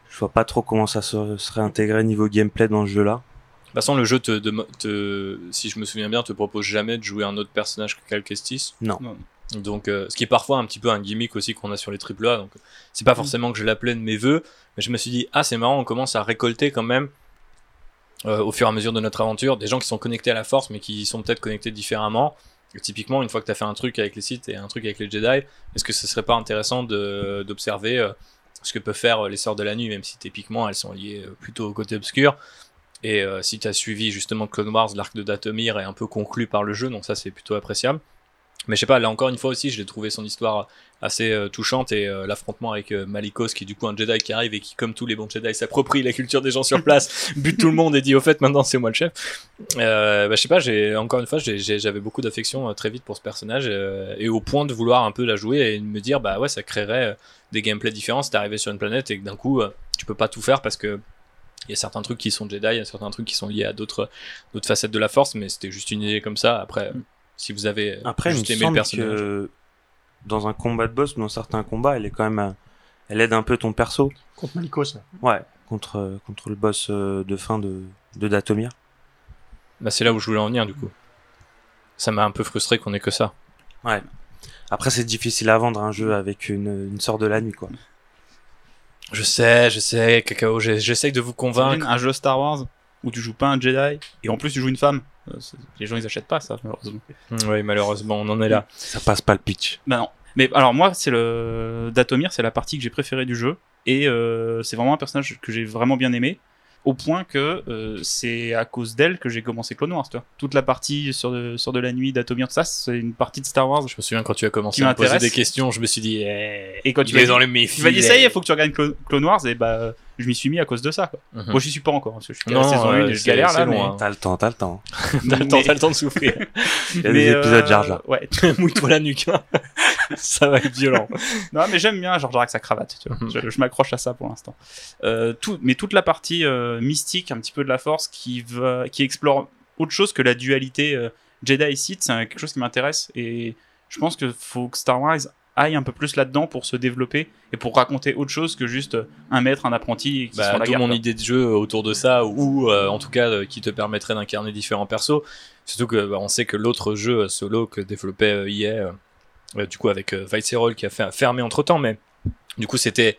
je vois pas trop comment ça se- serait intégré niveau gameplay dans ce jeu-là. De toute façon, le jeu te, demo- te- si je me souviens bien, te propose jamais de jouer un autre personnage que Cal Kestis. Non. Non. Donc, euh, ce qui est parfois un petit peu un gimmick aussi qu'on a sur les AAA. Donc, c'est pas forcément que je l'appelais de mes voeux, mais je me suis dit, ah, c'est marrant, on commence à récolter quand même, euh, au fur et à mesure de notre aventure, des gens qui sont connectés à la force, mais qui sont peut-être connectés différemment. Et typiquement, une fois que tu as fait un truc avec les sites et un truc avec les Jedi, est-ce que ce serait pas intéressant d'observer euh, ce que peuvent faire les Sœurs de la Nuit, même si typiquement elles sont liées plutôt au côté obscur. Et si tu as suivi justement Clone Wars, l'arc de Datomir est un peu conclu par le jeu, donc ça c'est plutôt appréciable. Mais je sais pas, là encore une fois aussi, je l'ai trouvé son histoire assez euh, touchante et euh, l'affrontement avec euh, Malikos, qui est du coup un Jedi qui arrive et qui, comme tous les bons Jedi, s'approprie la culture des gens sur place, bute tout le monde et dit au fait maintenant c'est moi le chef. Euh, bah, je sais pas, j'ai encore une fois, j'avais beaucoup d'affection très vite pour ce personnage et au point de vouloir un peu la jouer et de me dire bah ouais, ça créerait des gameplays différents si arrivé sur une planète et que d'un coup tu peux pas tout faire parce que il y a certains trucs qui sont Jedi, il y a certains trucs qui sont liés à d'autres d'autres facettes de la Force, mais c'était juste une idée comme ça. Après, Mm. Si vous avez euh, Après, il me juste aimé le personnage. que dans un combat de boss, dans certains combats, elle est quand même, euh, elle aide un peu ton perso. Contre Malikos. là. Ouais, contre euh, contre le boss de fin de de Datomir. Bah, c'est là où je voulais en venir du coup. Ça m'a un peu frustré qu'on ait que ça. Après, c'est difficile à vendre un jeu avec une une sorte de la nuit, quoi. Je sais, je sais, Cacao, j'ai- j'essaye de vous convaincre. un jeu Star Wars où tu joues pas un Jedi et en plus tu joues une femme. Euh, Les gens ils achètent pas ça malheureusement. Oui, malheureusement, on en est là. Ça passe pas le pitch. Bah non. Mais alors moi c'est le Datomir, c'est la partie que j'ai préférée du jeu et euh, c'est vraiment un personnage que j'ai vraiment bien aimé. au point que euh, c'est à cause d'elle que j'ai commencé Clone Wars. Tu vois. Toute la partie sur de, sur de la nuit d'Atomir, tout ça, c'est une partie de Star Wars. Je me souviens quand tu as commencé à me poser des questions, je me suis dit, eh, Et quand tu il est dans les méfis. Tu m'as dit ça y est, faut que tu regardes Clone, Clone Wars, et bah je m'y suis mis à cause de ça. Quoi. Mhm. Moi j'y suis pas encore, parce que je suis Non, la saison euh, 1 et je c'est- galère là. mais... T'as le temps, t'as le temps. T'as le temps, t'as le temps de souffrir. Il y a mais, des épisodes euh, Jar Jar. Ouais. Mouille-toi la nuque. hein. ça va être violent. Non, mais j'aime bien George avec sa cravate. Tu vois. Mhm. je je m'accroche à ça pour l'instant. Euh, tout, mais toute la partie euh, mystique, un petit peu de la Force, qui va, qui explore autre chose que la dualité euh, Jedi et Sith, c'est quelque chose qui m'intéresse. Et je pense que faut que Star Wars aille un peu plus là-dedans pour se développer et pour raconter autre chose que juste euh, un maître, un apprenti qui à Bah, la mon idée de jeu autour de ça, ou euh, en tout cas euh, qui te permettrait d'incarner différents persos. Surtout que bah, on sait que l'autre jeu solo que développait EA, du coup avec Viceroy qui a fait, fermé entre temps, mais du coup c'était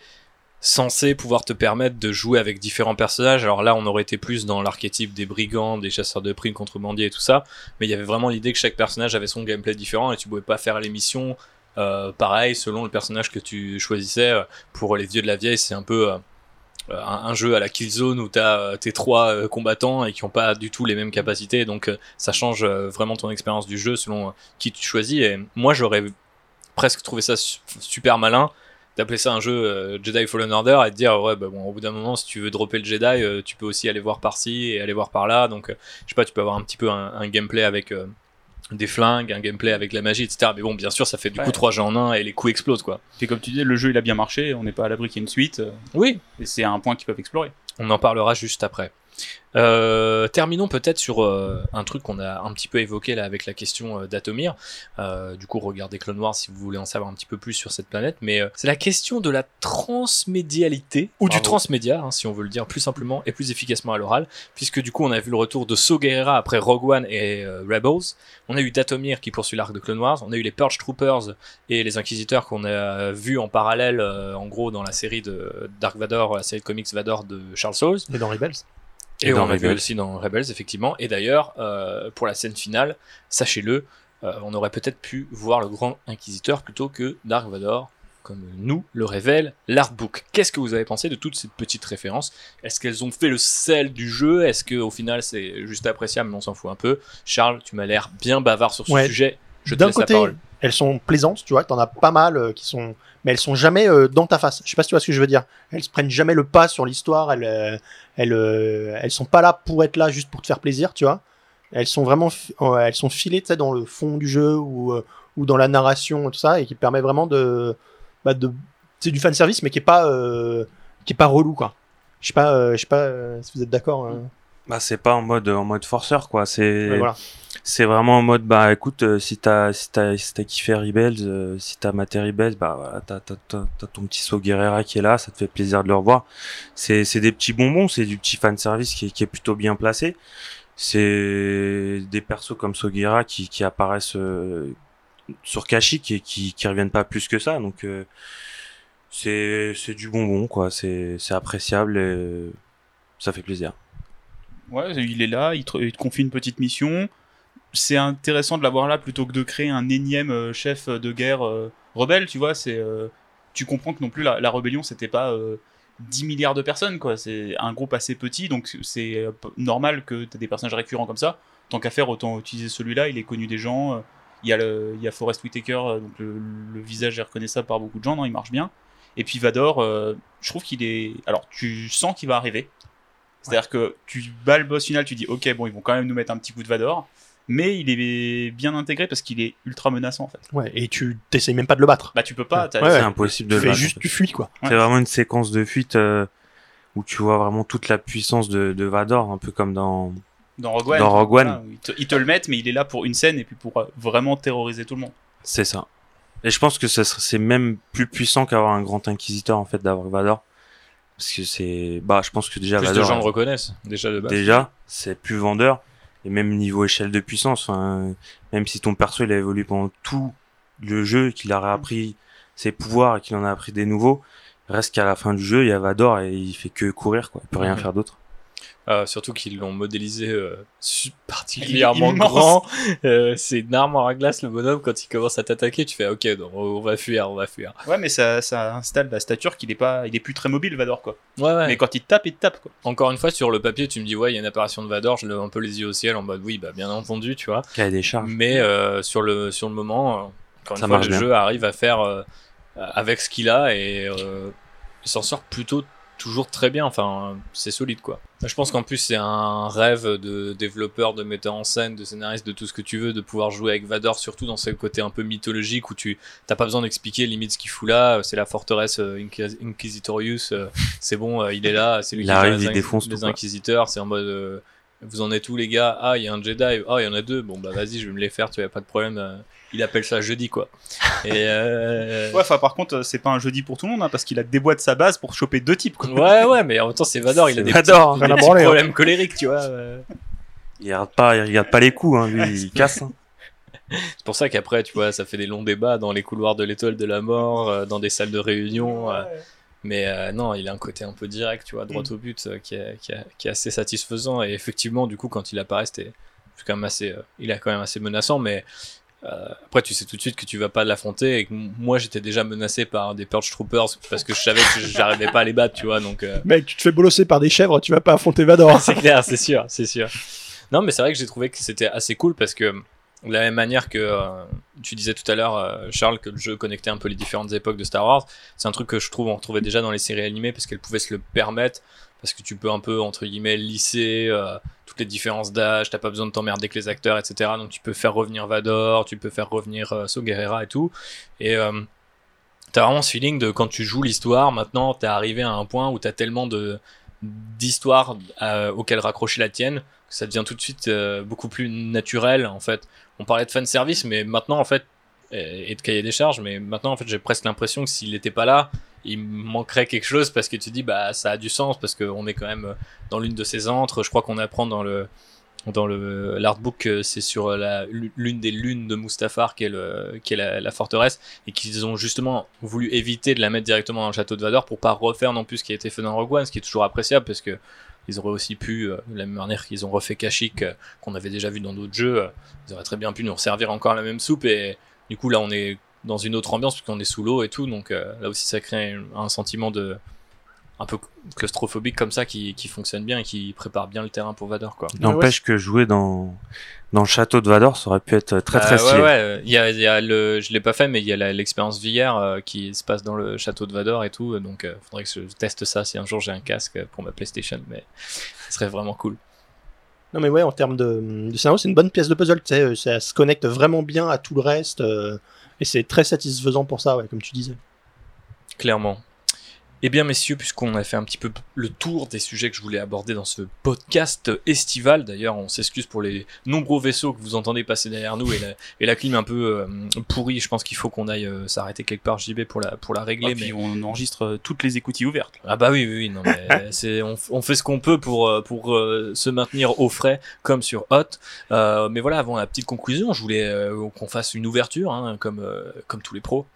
censé pouvoir te permettre de jouer avec différents personnages. Alors là, on aurait été plus dans l'archétype des brigands, des chasseurs de primes, contrebandiers et tout ça, mais il y avait vraiment l'idée que chaque personnage avait son gameplay différent et tu pouvais pas faire les missions euh, pareil selon le personnage que tu choisissais. Euh, Pour les vieux de la vieille, c'est un peu euh, un, jeu à la Killzone où tu as tes trois combattants et qui n'ont pas du tout les mêmes capacités, donc ça change vraiment ton expérience du jeu selon qui tu choisis. Et moi, j'aurais presque trouvé ça su- super malin d'appeler ça un jeu Jedi Fallen Order et de dire ouais bah bon au bout d'un moment si tu veux dropper le Jedi tu peux aussi aller voir par-ci et aller voir par-là donc euh, je sais pas tu peux avoir un petit peu un, gameplay avec des flingues un gameplay avec la magie etc mais bon bien sûr ça fait du Ouais. coup trois jeux en un et les coups explosent quoi Puis comme tu disais, le jeu il a bien marché, on n'est pas à l'abri qu'il y ait une suite, euh, oui et c'est un point qu'ils peuvent explorer. On en parlera juste après. Euh, terminons peut-être sur euh, un truc qu'on a un petit peu évoqué là avec la question euh, d'Atomir. Du coup, regardez Clone Wars si vous voulez en savoir un petit peu plus sur cette planète. Mais c'est la question de la transmédialité ou du transmédia, hein, si on veut le dire plus simplement et plus efficacement à l'oral, puisque du coup on a vu le retour de So Guerrera après Rogue One et Rebels. On a eu Datomir qui poursuit l'arc de Clone Wars. On a eu les Purge Troopers et les Inquisiteurs qu'on a vu en parallèle, en gros, dans la série de Dark Vador, la série de comics Vador de Charles Soule. Et dans Rebels. Et, Et dans on l'a vu aussi dans Rebels, effectivement. Et d'ailleurs, euh, pour la scène finale, sachez-le, euh, on aurait peut-être pu voir le Grand Inquisiteur plutôt que Dark Vador, comme nous le révèle l'artbook. Qu'est-ce que vous avez pensé de toutes ces petites références? Est-ce qu'elles ont fait le sel du jeu? Est-ce qu'au final c'est juste appréciable, mais on s'en fout un peu? Charles, tu m'as l'air bien bavard sur ce Ouais. sujet. Je te D'un laisse la côté, parole. Elles sont plaisantes, tu vois, t'en as pas mal euh, qui sont, mais elles sont jamais euh, dans ta face. Je sais pas si tu vois ce que je veux dire. Elles se prennent jamais le pas sur l'histoire. Elles, euh, elles, euh, elles sont pas là pour être là juste pour te faire plaisir, tu vois. Elles sont vraiment, euh, elles sont filées, tu sais, dans le fond du jeu ou euh, ou dans la narration et tout ça, et qui permet vraiment de, bah, de, c'est du fan service, mais qui est pas, qui est pas relou, quoi. Je sais pas, je sais pas si vous êtes d'accord. hein. Bah, c'est pas en mode, en mode forceur, quoi. C'est, Ouais, voilà. c'est vraiment en mode, bah, écoute, euh, si t'as, si t'as, si t'as kiffé Rebels, euh, si t'as maté Rebels, bah, voilà, t'as, t'as, t'as, t'as ton petit Guerrera qui est là, ça te fait plaisir de le revoir. C'est, c'est des petits bonbons, c'est du petit fan service qui est, qui est plutôt bien placé. C'est des persos comme Soguera qui, qui apparaissent euh, sur Kashyyyk et qui, qui reviennent pas plus que ça. Donc euh, c'est c'est du bonbon quoi. C'est c'est appréciable et ça fait plaisir. Ouais, il est là, il te, confie une petite mission. C'est intéressant de l'avoir là plutôt que de créer un énième euh, chef de guerre euh, rebelle, tu vois. C'est, euh, tu comprends que non plus la, rébellion c'était pas euh, 10 milliards de personnes, quoi. C'est un groupe assez petit, donc c'est normal que tu des personnages récurrents comme ça. Tant qu'à faire, autant utiliser celui-là, il est connu des gens. Il y a, le, Forrest Whitaker, donc le, visage est reconnaissable par beaucoup de gens, non, il marche bien. Et puis Vador, je trouve qu'il est. Alors, tu sens qu'il va arriver. C'est-à-dire que tu bats le boss final, tu dis ok, bon, ils vont quand même nous mettre un petit coup de Vador, mais il est bien intégré parce qu'il est ultra menaçant en fait. Ouais, et tu t'essayes même pas de le battre. Bah, tu peux pas, Ouais, C'est impossible de le battre, juste, tu fuis, quoi. Ouais. C'est vraiment une séquence de fuite euh, où tu vois vraiment toute la puissance de, de Vador, un peu comme dans. dans Rogue One. Dans Rogue One. voilà, ils, te, ils te le mettent, mais il est là pour une scène et puis pour euh, vraiment terroriser tout le monde. C'est ça. Et je pense que c'est même plus puissant qu'avoir un grand inquisiteur en fait d'avoir Vador, parce que c'est, bah, je pense que déjà Plus de gens le reconnaissent, déjà de base. déjà, c'est plus vendeur et même niveau échelle de puissance. Même si ton perso il a évolué pendant tout le jeu, qu'il a réappris ses pouvoirs et qu'il en a appris des nouveaux, reste qu'à la fin du jeu il y a Vador et il fait que courir quoi, il peut rien faire d'autre. Euh, surtout qu'ils l'ont modélisé euh, particulièrement grand. Euh, c'est une armoire à glace, le bonhomme. Quand il commence à t'attaquer, tu fais ok, on va fuir, on va fuir. Ouais, mais ça, ça installe la stature qu'il est pas, il est plus très mobile, Vador, quoi. Ouais, ouais. Mais quand il te tape, il te tape, quoi. Encore une fois, sur le papier, tu me dis ouais, il y a une apparition de Vador. Je lève un peu les yeux au ciel en mode oui, bah bien entendu, tu vois. Cahier des charges. Mais euh, sur le sur le moment, euh, encore une Ça fois, marche le bien. jeu arrive à faire euh, avec ce qu'il a et euh, il s'en sort plutôt toujours très bien. Enfin, c'est solide quoi. Je pense qu'en plus c'est un rêve de développeur, de metteur en scène, de scénariste, de tout ce que tu veux, de pouvoir jouer avec Vador, surtout dans ce côté un peu mythologique où tu t'as pas besoin d'expliquer limite ce qu'il fout là. C'est la forteresse euh, Inquis- Inquisitorius. euh, c'est bon, euh, il est là. C'est lui qui arrive, les, défonce les inquisiteurs. C'est en mode vous en êtes où les gars? Ah, il y a un Jedi. Ah, il y en a deux. Bon bah vas-y, je vais me les faire. Tu as pas de problème. Il appelle ça jeudi quoi. Et euh... Ouais, enfin, par contre, c'est pas un jeudi pour tout le monde, hein, parce qu'il a déboîté sa base pour choper deux types, quoi. ouais ouais, mais en même temps c'est Vador. Il a des Vador, petits, rien à des petits branler, hein. problèmes colériques, tu vois. euh. Il regarde pas, il regarde pas les coups, hein. lui, il casse. hein. C'est pour ça qu'après, tu vois, ça fait des longs débats dans les couloirs de l'étoile de la mort, euh, dans des salles de réunion. euh, mais euh, non, il a un côté un peu direct, tu vois, droit au but, euh, qui, est, qui, est, qui est assez satisfaisant. Et effectivement, du coup, quand il apparaît, c'était quand même assez, euh, il est quand même assez menaçant. Mais après, tu sais tout de suite que tu vas pas l'affronter. Et que moi, j'étais déjà menacé par des Purge Troopers parce que je savais que j'arrivais pas à les battre, tu vois. Donc, euh, Mec, tu te fais bolosser par des chèvres, tu vas pas affronter Vador. c'est clair, c'est sûr, c'est sûr. Non, mais c'est vrai que j'ai trouvé que c'était assez cool parce que de la même manière que euh, tu disais tout à l'heure, euh, Charles, que le jeu connectait un peu les différentes époques de Star Wars, c'est un truc que je trouve on retrouvait déjà dans les séries animées parce qu'elles pouvaient se le permettre, parce que tu peux un peu, entre guillemets, lisser euh, toutes les différences d'âge, t'as pas besoin de t'emmerder avec les acteurs, etc. Donc tu peux faire revenir Vador, tu peux faire revenir euh, Saw Gerrera et tout. Et euh, t'as vraiment ce feeling de quand tu joues l'histoire, maintenant t'es arrivé à un point où t'as tellement de d'histoires euh, auxquelles raccrocher la tienne que ça devient tout de suite euh, beaucoup plus naturel en fait. On parlait de fan service, mais maintenant en fait et de cahier des charges, mais maintenant en fait j'ai presque l'impression que s'il n'était pas là, il manquerait quelque chose parce que tu dis bah ça a du sens parce qu'on est quand même dans l'une de ces antres. Je crois qu'on apprend dans le dans le l'artbook que c'est sur la l'une des lunes de Mustafar qui est le qui est la, forteresse et qu'ils ont justement voulu éviter de la mettre directement dans le château de Vador pour pas refaire non plus ce qui a été fait dans Rogue One, ce qui est toujours appréciable parce que ils auraient aussi pu, euh, de la même manière qu'ils ont refait Kashyyyk, euh, qu'on avait déjà vu dans d'autres jeux, euh, ils auraient très bien pu nous servir encore la même soupe et du coup là on est dans une autre ambiance puisqu'on est sous l'eau et tout, donc euh, là aussi ça crée un sentiment de un peu claustrophobique comme ça qui, qui fonctionne bien et qui prépare bien le terrain pour Vador quoi. N'empêche que jouer dans, dans le château de Vador, ça aurait pu être très très Euh, stylé. ouais, ouais, euh, il y a, il y a le, je l'ai pas fait, mais il y a l'expérience VR euh, qui se passe dans le château de Vador et tout, donc il faudrait que je teste ça si un jour j'ai un casque pour ma PlayStation, mais ce serait vraiment cool. Non mais ouais, en termes de, scénario, c'est une bonne pièce de puzzle, tu sais, euh, ça se connecte vraiment bien à tout le reste, euh, et c'est très satisfaisant pour ça, ouais, comme tu disais. Clairement. Eh bien, messieurs, puisqu'on a fait un petit peu le tour des sujets que je voulais aborder dans ce podcast estival, d'ailleurs, on s'excuse pour les nombreux vaisseaux que vous entendez passer derrière nous et la, et la clim un peu euh, pourrie. Je pense qu'il faut qu'on aille euh, s'arrêter quelque part, JB, pour la, pour la régler. Et mais... puis on enregistre euh, toutes les écoutilles ouvertes. Ah bah oui, oui, oui, non, mais c'est, on, on fait ce qu'on peut pour, pour se maintenir au frais, comme sur Hot. Mais voilà, avant la petite conclusion, je voulais qu'on fasse une ouverture, hein, comme, comme tous les pros.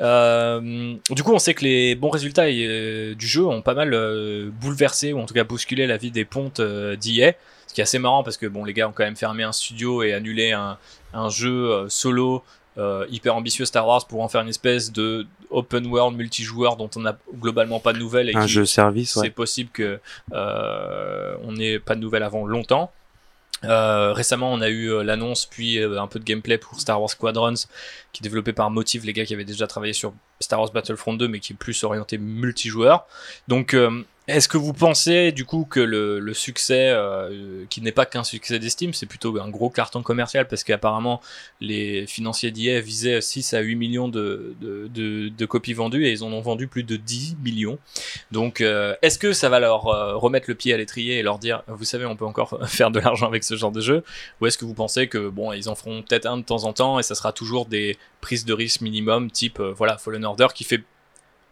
Euh, du coup, on sait que les bons résultats euh, du jeu ont pas mal euh, bouleversé, ou en tout cas bousculé la vie des pontes euh, d'EA. Ce qui est assez marrant parce que bon, les gars ont quand même fermé un studio et annulé un, un jeu solo euh, hyper ambitieux Star Wars pour en faire une espèce de open world multijoueur dont on n'a globalement pas de nouvelles et Un qui- jeu service, c'est possible que euh, on n'ait pas de nouvelles avant longtemps. Euh, récemment, on a eu euh, l'annonce puis euh, un peu de gameplay pour Star Wars Squadrons, qui est développé par Motive, les gars qui avaient déjà travaillé sur Star Wars Battlefront 2, mais qui est plus orienté multijoueur. Donc, est-ce que vous pensez du coup que le, succès, euh, qui n'est pas qu'un succès d'estime, c'est plutôt un gros carton commercial? Parce qu'apparemment les financiers d'IA visaient 6 à 8 millions de, de, copies vendues et ils en ont vendu plus de 10 millions. Donc, euh, est-ce que ça va leur euh, remettre le pied à l'étrier et leur dire, vous savez, on peut encore faire de l'argent avec ce genre de jeu? Ou est-ce que vous pensez que bon, ils en feront peut-être un de temps en temps et ça sera toujours des prises de risque minimum, type euh, voilà Fallen Order qui fait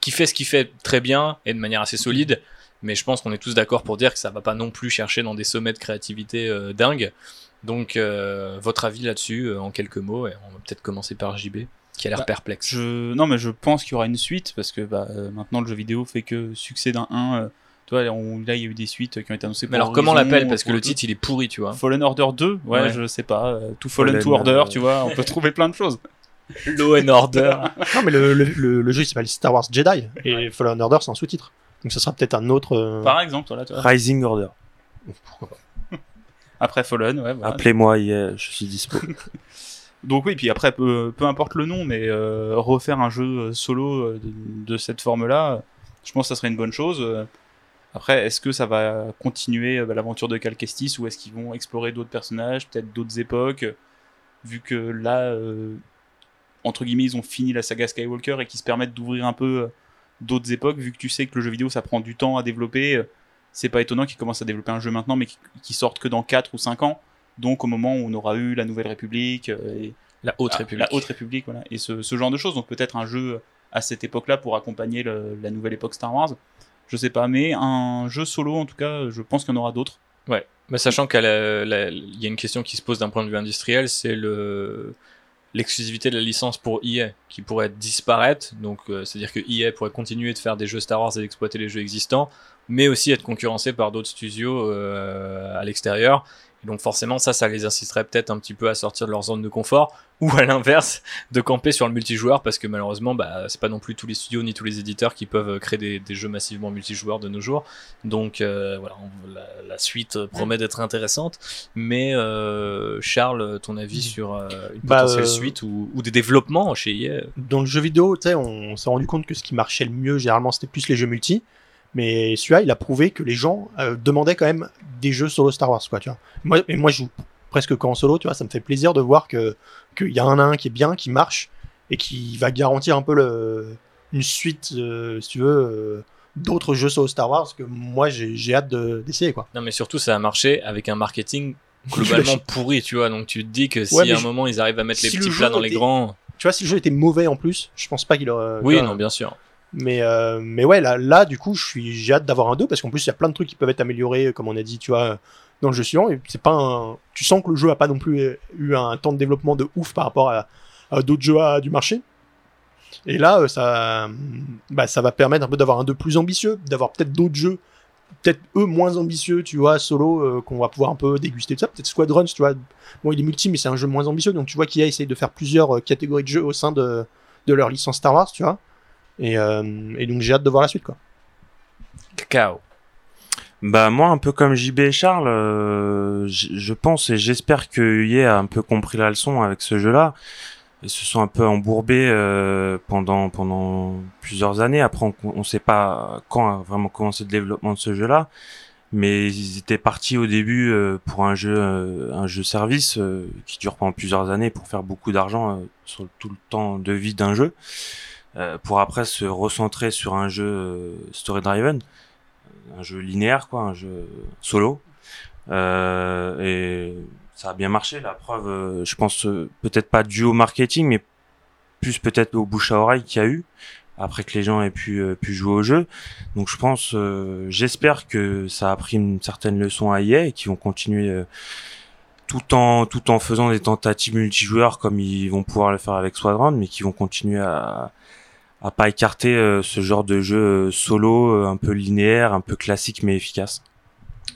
qui fait ce qu'il fait très bien et de manière assez solide. Mais je pense qu'on est tous d'accord pour dire que ça va pas non plus chercher dans des sommets de créativité euh, dingues. Donc, euh, votre avis là-dessus, euh, en quelques mots, et on va peut-être commencer par JB, qui a l'air Bah, perplexe. Je... Non, mais je pense qu'il y aura une suite parce que bah, euh, maintenant le jeu vidéo fait que succès d'un 1, euh, Tu vois, on- là, il y a eu des suites qui ont été annoncées. Mais pour alors comment l'appelle? Parce que le titre il est pourri, tu vois. Fallen Order 2 ouais, Ouais. je sais pas. euh, To Fallen, Fallen, to Order, euh, tu vois, on peut trouver plein de choses. Law and Order. Non, mais le, le, le- le jeu il s'appelle Star Wars Jedi et Fallen Order c'est un sous-titre. Donc ça sera peut-être un autre. euh, Par exemple, voilà, tu vois. Rising Order. Pourquoi pas. Après Fallen, ouais. voilà. Appelez-moi, yeah, je suis dispo. Donc oui, puis après, peu, peu importe le nom, mais euh, refaire un jeu euh, solo euh, de, de cette forme-là, euh, je pense que ça serait une bonne chose. Euh, Après, est-ce que ça va continuer euh, bah, l'aventure de Cal Kestis ou est-ce qu'ils vont explorer d'autres personnages, peut-être d'autres époques, vu que là, euh, entre guillemets, ils ont fini la saga Skywalker et qu'ils se permettent d'ouvrir un peu euh, d'autres époques, vu que tu sais que le jeu vidéo ça prend du temps à développer, euh, c'est pas étonnant qu'ils commencent à développer un jeu maintenant, mais qui sortent que dans 4 ou 5 ans. Donc au moment où on aura eu la Nouvelle République euh, et La Haute ah, République. La Haute République, voilà. Et ce, ce genre de choses. Donc peut-être un jeu à cette époque-là pour accompagner le- la nouvelle époque Star Wars. Je sais pas, mais un jeu solo, en tout cas, je pense qu'il y en aura d'autres. Mais sachant qu'il y a une question qui se pose d'un point de vue industriel, c'est le l'exclusivité de la licence pour EA qui pourrait disparaître. Donc, euh, c'est-à-dire que EA pourrait continuer de faire des jeux Star Wars et d'exploiter les jeux existants, mais aussi être concurrencé par d'autres studios euh, à l'extérieur. Donc, forcément, ça, ça les inciterait peut-être un petit peu à sortir de leur zone de confort, ou à l'inverse, de camper sur le multijoueur, parce que malheureusement, bah, c'est pas non plus tous les studios ni tous les éditeurs qui peuvent créer des, des jeux massivement multijoueurs de nos jours. Donc euh, voilà, on- la, la suite promet d'être intéressante. Mais euh, Charles, ton avis sur euh, une Bah, potentielle euh, suite ou, ou des développements chez EA Dans le jeu vidéo, tu sais, on s'est rendu compte que ce qui marchait le mieux, généralement, c'était plus les jeux multi. Mais celui-là, il a prouvé que les gens euh, demandaient quand même des jeux solo Star Wars, quoi, tu vois. Moi, et moi, je joue presque qu'en solo, tu vois, ça me fait plaisir de voir que qu'il y a un à un qui est bien, qui marche, et qui va garantir un peu le, une suite, euh, si tu veux, euh, d'autres jeux solo Star Wars que moi, j'ai hâte de- d'essayer, quoi. Non, mais surtout, ça a marché avec un marketing globalement pourri, tu vois. Donc tu te dis que si Ouais, à un je- moment ils arrivent à mettre les petits plats dans les grands. Tu vois, si le jeu était mauvais en plus, je pense pas qu'il aurait. Oui, non, bien sûr. Mais, euh, mais ouais, là, là, du coup, j'ai hâte d'avoir un 2 parce qu'en plus, il y a plein de trucs qui peuvent être améliorés, comme on a dit, tu vois, dans le jeu suivant. Et c'est pas. Tu sens que le jeu a pas non plus euh, eu un temps de développement de ouf par rapport à, d'autres jeux du marché. Et là, euh, ça, bah, ça va permettre un peu d'avoir un 2 plus ambitieux, d'avoir peut-être d'autres jeux, peut-être eux moins ambitieux, tu vois, solo, euh, qu'on va pouvoir un peu déguster de ça. Peut-être Squadrons, tu vois. Bon, il est multi, mais c'est un jeu moins ambitieux, donc tu vois qu'il a essayé de faire plusieurs euh, catégories de jeux au sein de, de leur licence Star Wars, tu vois. Et, euh, et donc j'ai hâte de voir la suite, quoi. Cacao. Bah moi, un peu comme JB et Charles, euh, je pense et j'espère que EA a un peu compris la leçon avec ce jeu-là. Ils se sont un peu embourbés euh, pendant pendant plusieurs années. Après, on, on sait pas quand a vraiment commencé le développement de ce jeu-là, mais ils étaient partis au début euh, pour un jeu euh, un jeu service euh, qui dure pendant plusieurs années pour faire beaucoup d'argent euh, sur tout le temps de vie d'un jeu, pour après se recentrer sur un jeu euh, story driven un jeu linéaire, quoi, un jeu solo. Euh, et ça a bien marché. La preuve, euh, je pense euh, peut-être pas dû au marketing, mais plus peut-être au bouche à oreille qu'il y a eu après que les gens aient pu, euh, pu jouer au jeu. Donc je pense, euh, j'espère que ça a pris une certaine leçon à EA et qu'ils vont continuer euh, tout en tout en faisant des tentatives multijoueurs comme ils vont pouvoir le faire avec Squadron, mais qui vont continuer à à pas écarter euh, ce genre de jeu euh, solo euh, un peu linéaire, un peu classique mais efficace.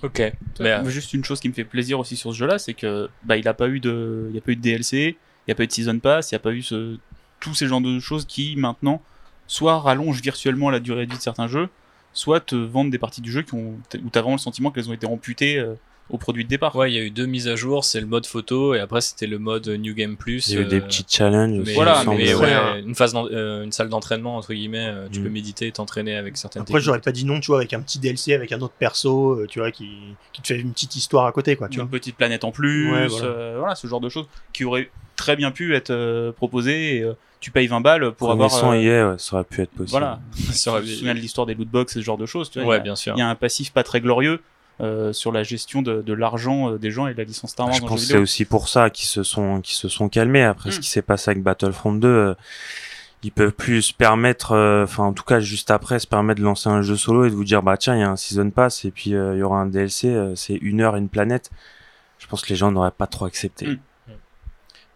Ok. Mais, euh, Mais juste une chose qui me fait plaisir aussi sur ce jeu-là, c'est que bah, il a pas eu de, il y a pas eu de DLC, il y a pas eu de season pass, il y a pas eu ce, tous ces genres de choses qui maintenant soit rallongent virtuellement la durée de vie de certains jeux, soit te vendent des parties du jeu qui ont, où t'as vraiment le sentiment qu'elles ont été amputées euh, au produit de départ. ouais, il y a eu deux mises à jour. C'est le mode photo et après c'était le mode New Game Plus. Il y a eu des euh, petits challenges. Mais, voilà, mais semble. ouais, Ouais. une phase, euh, une salle d'entraînement entre guillemets. euh, tu Mm. peux méditer, et t'entraîner avec certaines. Après, j'aurais pas dit non, tu vois, avec un petit DLC, avec un autre perso, euh, tu vois, qui, qui te fait une petite histoire à côté, quoi, tu une vois. petite planète en plus, Ouais, voilà. euh, voilà. ce genre de choses qui auraient très bien pu être euh, proposées. Et, euh, tu payes 20 balles pour avoir. Euh, EA, ouais, ça aurait pu être possible. voilà. Ça aurait- de l'histoire des lootbox et ce genre de choses. Tu vois, Ouais, a- bien sûr. il y a un passif pas très glorieux euh, sur la gestion de, de l'argent euh, des gens et de la licence Star Wars Je pense que c'est aussi pour ça qu'ils se sont qu'ils se sont calmés après ce Mm. qui s'est passé avec Battlefront 2. euh, ils peuvent plus se permettre, euh, enfin en tout cas juste après, se permettre de lancer un jeu solo et de vous dire bah tiens il y a un season pass et puis euh, il y aura un DLC, euh, c'est une heure une planète. Je pense que les gens n'auraient pas trop accepté. Mm.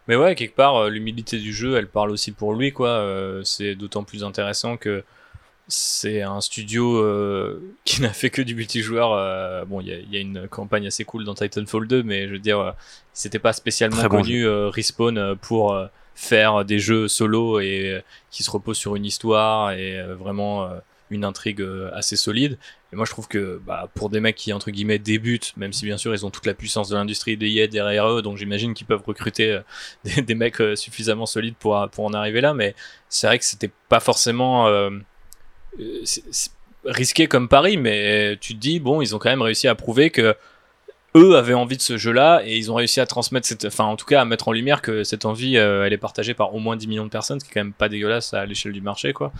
Mais ouais, quelque part, euh, l'humilité du jeu, elle parle aussi pour lui, quoi. Euh, c'est d'autant plus intéressant que c'est un studio euh, qui n'a fait que du multijoueur. euh, bon, il y a, il y a une campagne assez cool dans Titanfall 2, mais je veux dire, euh, c'était pas spécialement Très connu euh, Respawn pour faire des jeux solo et qui se reposent sur une histoire et vraiment une intrigue assez solide. Et moi, je trouve que bah, pour des mecs qui entre guillemets débutent, même si bien sûr ils ont toute la puissance de l'industrie de EA derrière eux, donc j'imagine qu'ils peuvent recruter des, des mecs suffisamment solides pour pour en arriver là. Mais c'est vrai que c'était pas forcément euh, euh, c'est- c'est risqué comme pari, mais tu te dis bon, ils ont quand même réussi à prouver que eux avaient envie de ce jeu-là et ils ont réussi à transmettre cette, enfin en tout cas à mettre en lumière que cette envie, euh, elle est partagée par au moins 10 millions de personnes, ce qui est quand même pas dégueulasse à l'échelle du marché, quoi.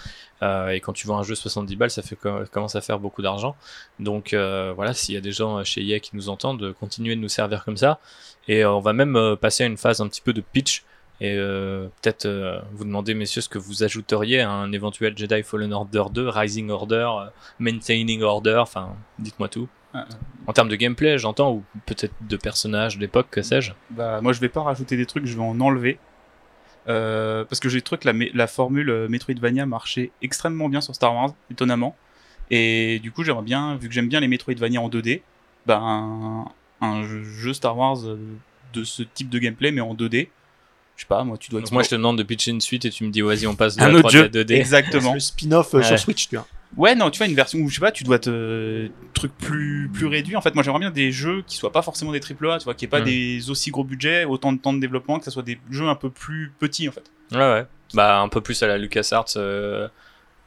Euh, et quand tu vends un jeu 70 balles, ça fait co- commence à faire beaucoup d'argent. Donc euh, voilà, s'il y a des gens chez EA qui nous entendent, continuez de nous servir comme ça. Et euh, on va même euh, passer à une phase un petit peu de pitch et euh, peut-être euh, vous demander, messieurs, ce que vous ajouteriez à un éventuel Jedi Fallen Order 2, Rising Order, euh, Maintaining Order, enfin, dites-moi tout. Ah, En termes de gameplay, j'entends, ou peut-être de personnages d'époque, que sais-je. Bah, moi, je vais pas rajouter des trucs, je vais en enlever. Parce que j'ai trouvé que la, la formule Metroidvania marchait extrêmement bien sur Star Wars, étonnamment. Et du coup, j'aimerais bien, vu que j'aime bien les Metroidvania en 2D, bah, un, jeu Star Wars de ce type de gameplay, mais en 2D. Je sais pas, moi, tu dois Donc moi, je te demande de pitcher une suite et tu me dis, vas-y, on passe de Un la autre 3D jeu. à 2D. Exactement. Le spin-off euh, Ouais. sur Switch, tu vois. Ouais, non, tu vois, une version où, je sais pas, tu dois te. truc plus, plus réduit. En fait, moi, j'aimerais bien des jeux qui soient pas forcément des AAA, tu vois, qui aient pas Mm. des aussi gros budgets, autant de temps de développement, que ça soit des jeux un peu plus petits, en fait. Ouais, ouais. Bah, un peu plus à la LucasArts. euh,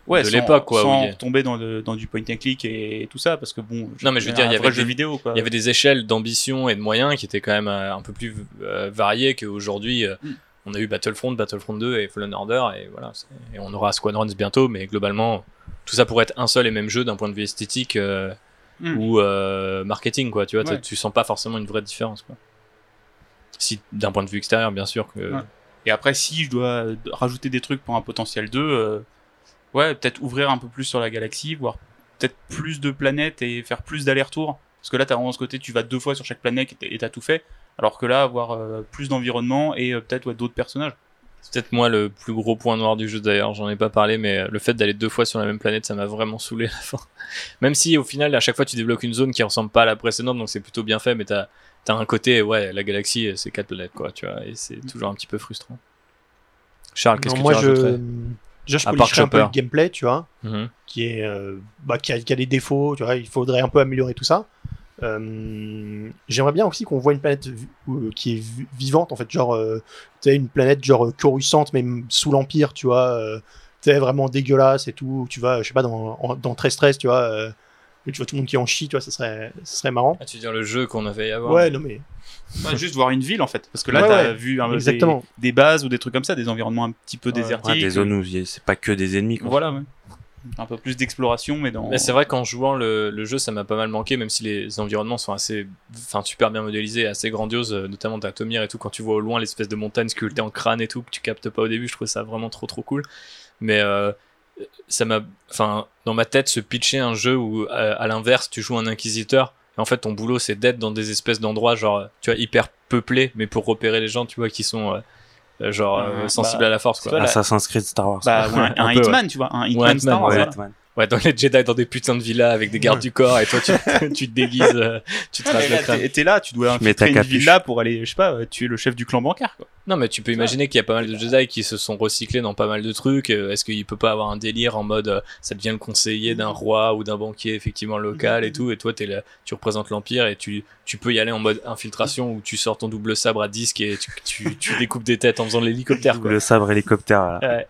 Ouais, De l'époque, quoi, Sans oui. tomber dans, le, dans du point and click et tout ça, parce que bon. Non, mais je veux dire, il y avait des- vidéo, quoi. Il y avait des échelles d'ambition et de moyens qui étaient quand même euh, un peu plus euh, variées qu'aujourd'hui. euh, Mm. On a eu Battlefront, Battlefront 2 et Fallen Order, et voilà. Et on aura Squadrons bientôt, mais globalement, tout ça pourrait être un seul et même jeu d'un point de vue esthétique euh, Mm. ou euh, marketing, quoi. Tu vois, Ouais. tu sens pas forcément une vraie différence, quoi. Si, d'un point de vue extérieur, bien sûr. Que... Ouais. Et après, si je dois rajouter des trucs pour un potentiel 2, euh, ouais, peut-être ouvrir un peu plus sur la galaxie, voir peut-être plus de planètes et faire plus d'allers-retours. Parce que là, t'as vraiment ce côté, tu vas deux fois sur chaque planète et t'as- tout fait. Alors que là, avoir euh, plus d'environnement et euh, peut-être ouais, d'autres personnages. C'est peut-être moi le plus gros point noir du jeu d'ailleurs, j'en ai pas parlé, mais le fait d'aller deux fois sur la même planète, ça m'a vraiment saoulé à la fin. Même si au final, à chaque fois, tu débloques une zone qui ressemble pas à la précédente, donc c'est plutôt bien fait, mais t'as as un côté, ouais, la galaxie, c'est quatre planètes, quoi, tu vois, et c'est toujours un petit peu frustrant. Charles, qu'est-ce que moi, tu je, rajouterais déjà, je policherais un peu le gameplay, tu vois, Mhm. qui est, euh, bah, qui a, qui a des défauts, tu vois, il faudrait un peu améliorer tout ça. Euh, J'aimerais bien aussi qu'on voit une planète euh, qui est vi- vivante, en fait, genre, euh, tu sais, une planète genre euh, coruscante, même sous l'Empire, tu vois, euh, tu sais, vraiment dégueulasse et tout, tu vas, je sais pas, dans, en- dans Très Stress, tu vois, et tu vois tout le monde qui en chie, tu vois, ça serait, ça serait marrant. Ah, tu veux dire le jeu qu'on avait avant Ouais, non mais, Ouais, juste voir une ville en fait. Parce que là, Ouais, t'as ouais, vu un- des, exactement. des bases ou des trucs comme ça, des environnements un petit peu Ouais. désertiques. Ouais, des zones où c'est pas que des ennemis. Quoi. Voilà, ouais. Un peu plus d'exploration, mais dans. Mais c'est vrai qu'en jouant le, le jeu, ça m'a pas mal manqué, même si les environnements sont assez, enfin super bien modélisés, assez grandioses, euh, notamment t'as Tomir et tout, quand tu vois au loin l'espèce de montagne sculptée en crâne et tout, que tu captes pas au début, je trouve ça vraiment trop trop cool. Mais euh, ça m'a, enfin, dans ma tête, se pitcher un jeu où, euh, à l'inverse, tu joues un inquisiteur, et en fait ton boulot c'est d'être dans des espèces d'endroits, genre, tu vois, hyper peuplés, mais pour repérer les gens, tu vois, qui sont, euh, euh, genre, euh, Ouais, sensibles bah, à la force, quoi. la- Assassin's Creed Star Wars. Bah, ouais, un, Un peu, Hitman, tu vois. Un Hitman Hitman, Star Wars. ouais, voilà. Hitman. Ouais, dans les Jedi, dans des putains de villas avec des gardes Ouais. du corps, et toi tu, tu te déguises, euh, tu te Ouais, rases le t'es- là, tu dois infiltrer une villa pour aller, je sais pas, euh, tuer le chef du clan bancaire. Quoi. Non, mais tu peux imaginer qu'il y a pas mal de Jedi qui se sont recyclés dans pas mal de trucs. Euh, Est-ce qu'il peut pas avoir un délire en mode ça devient le conseiller d'un roi ou d'un banquier effectivement local et tout, et toi là, tu représentes l'Empire et tu, tu peux y aller en mode infiltration où tu sors ton double sabre à disque et tu, tu, tu découpes des têtes en faisant de l'hélicoptère. quoi. Le sabre hélicoptère. là. Ouais.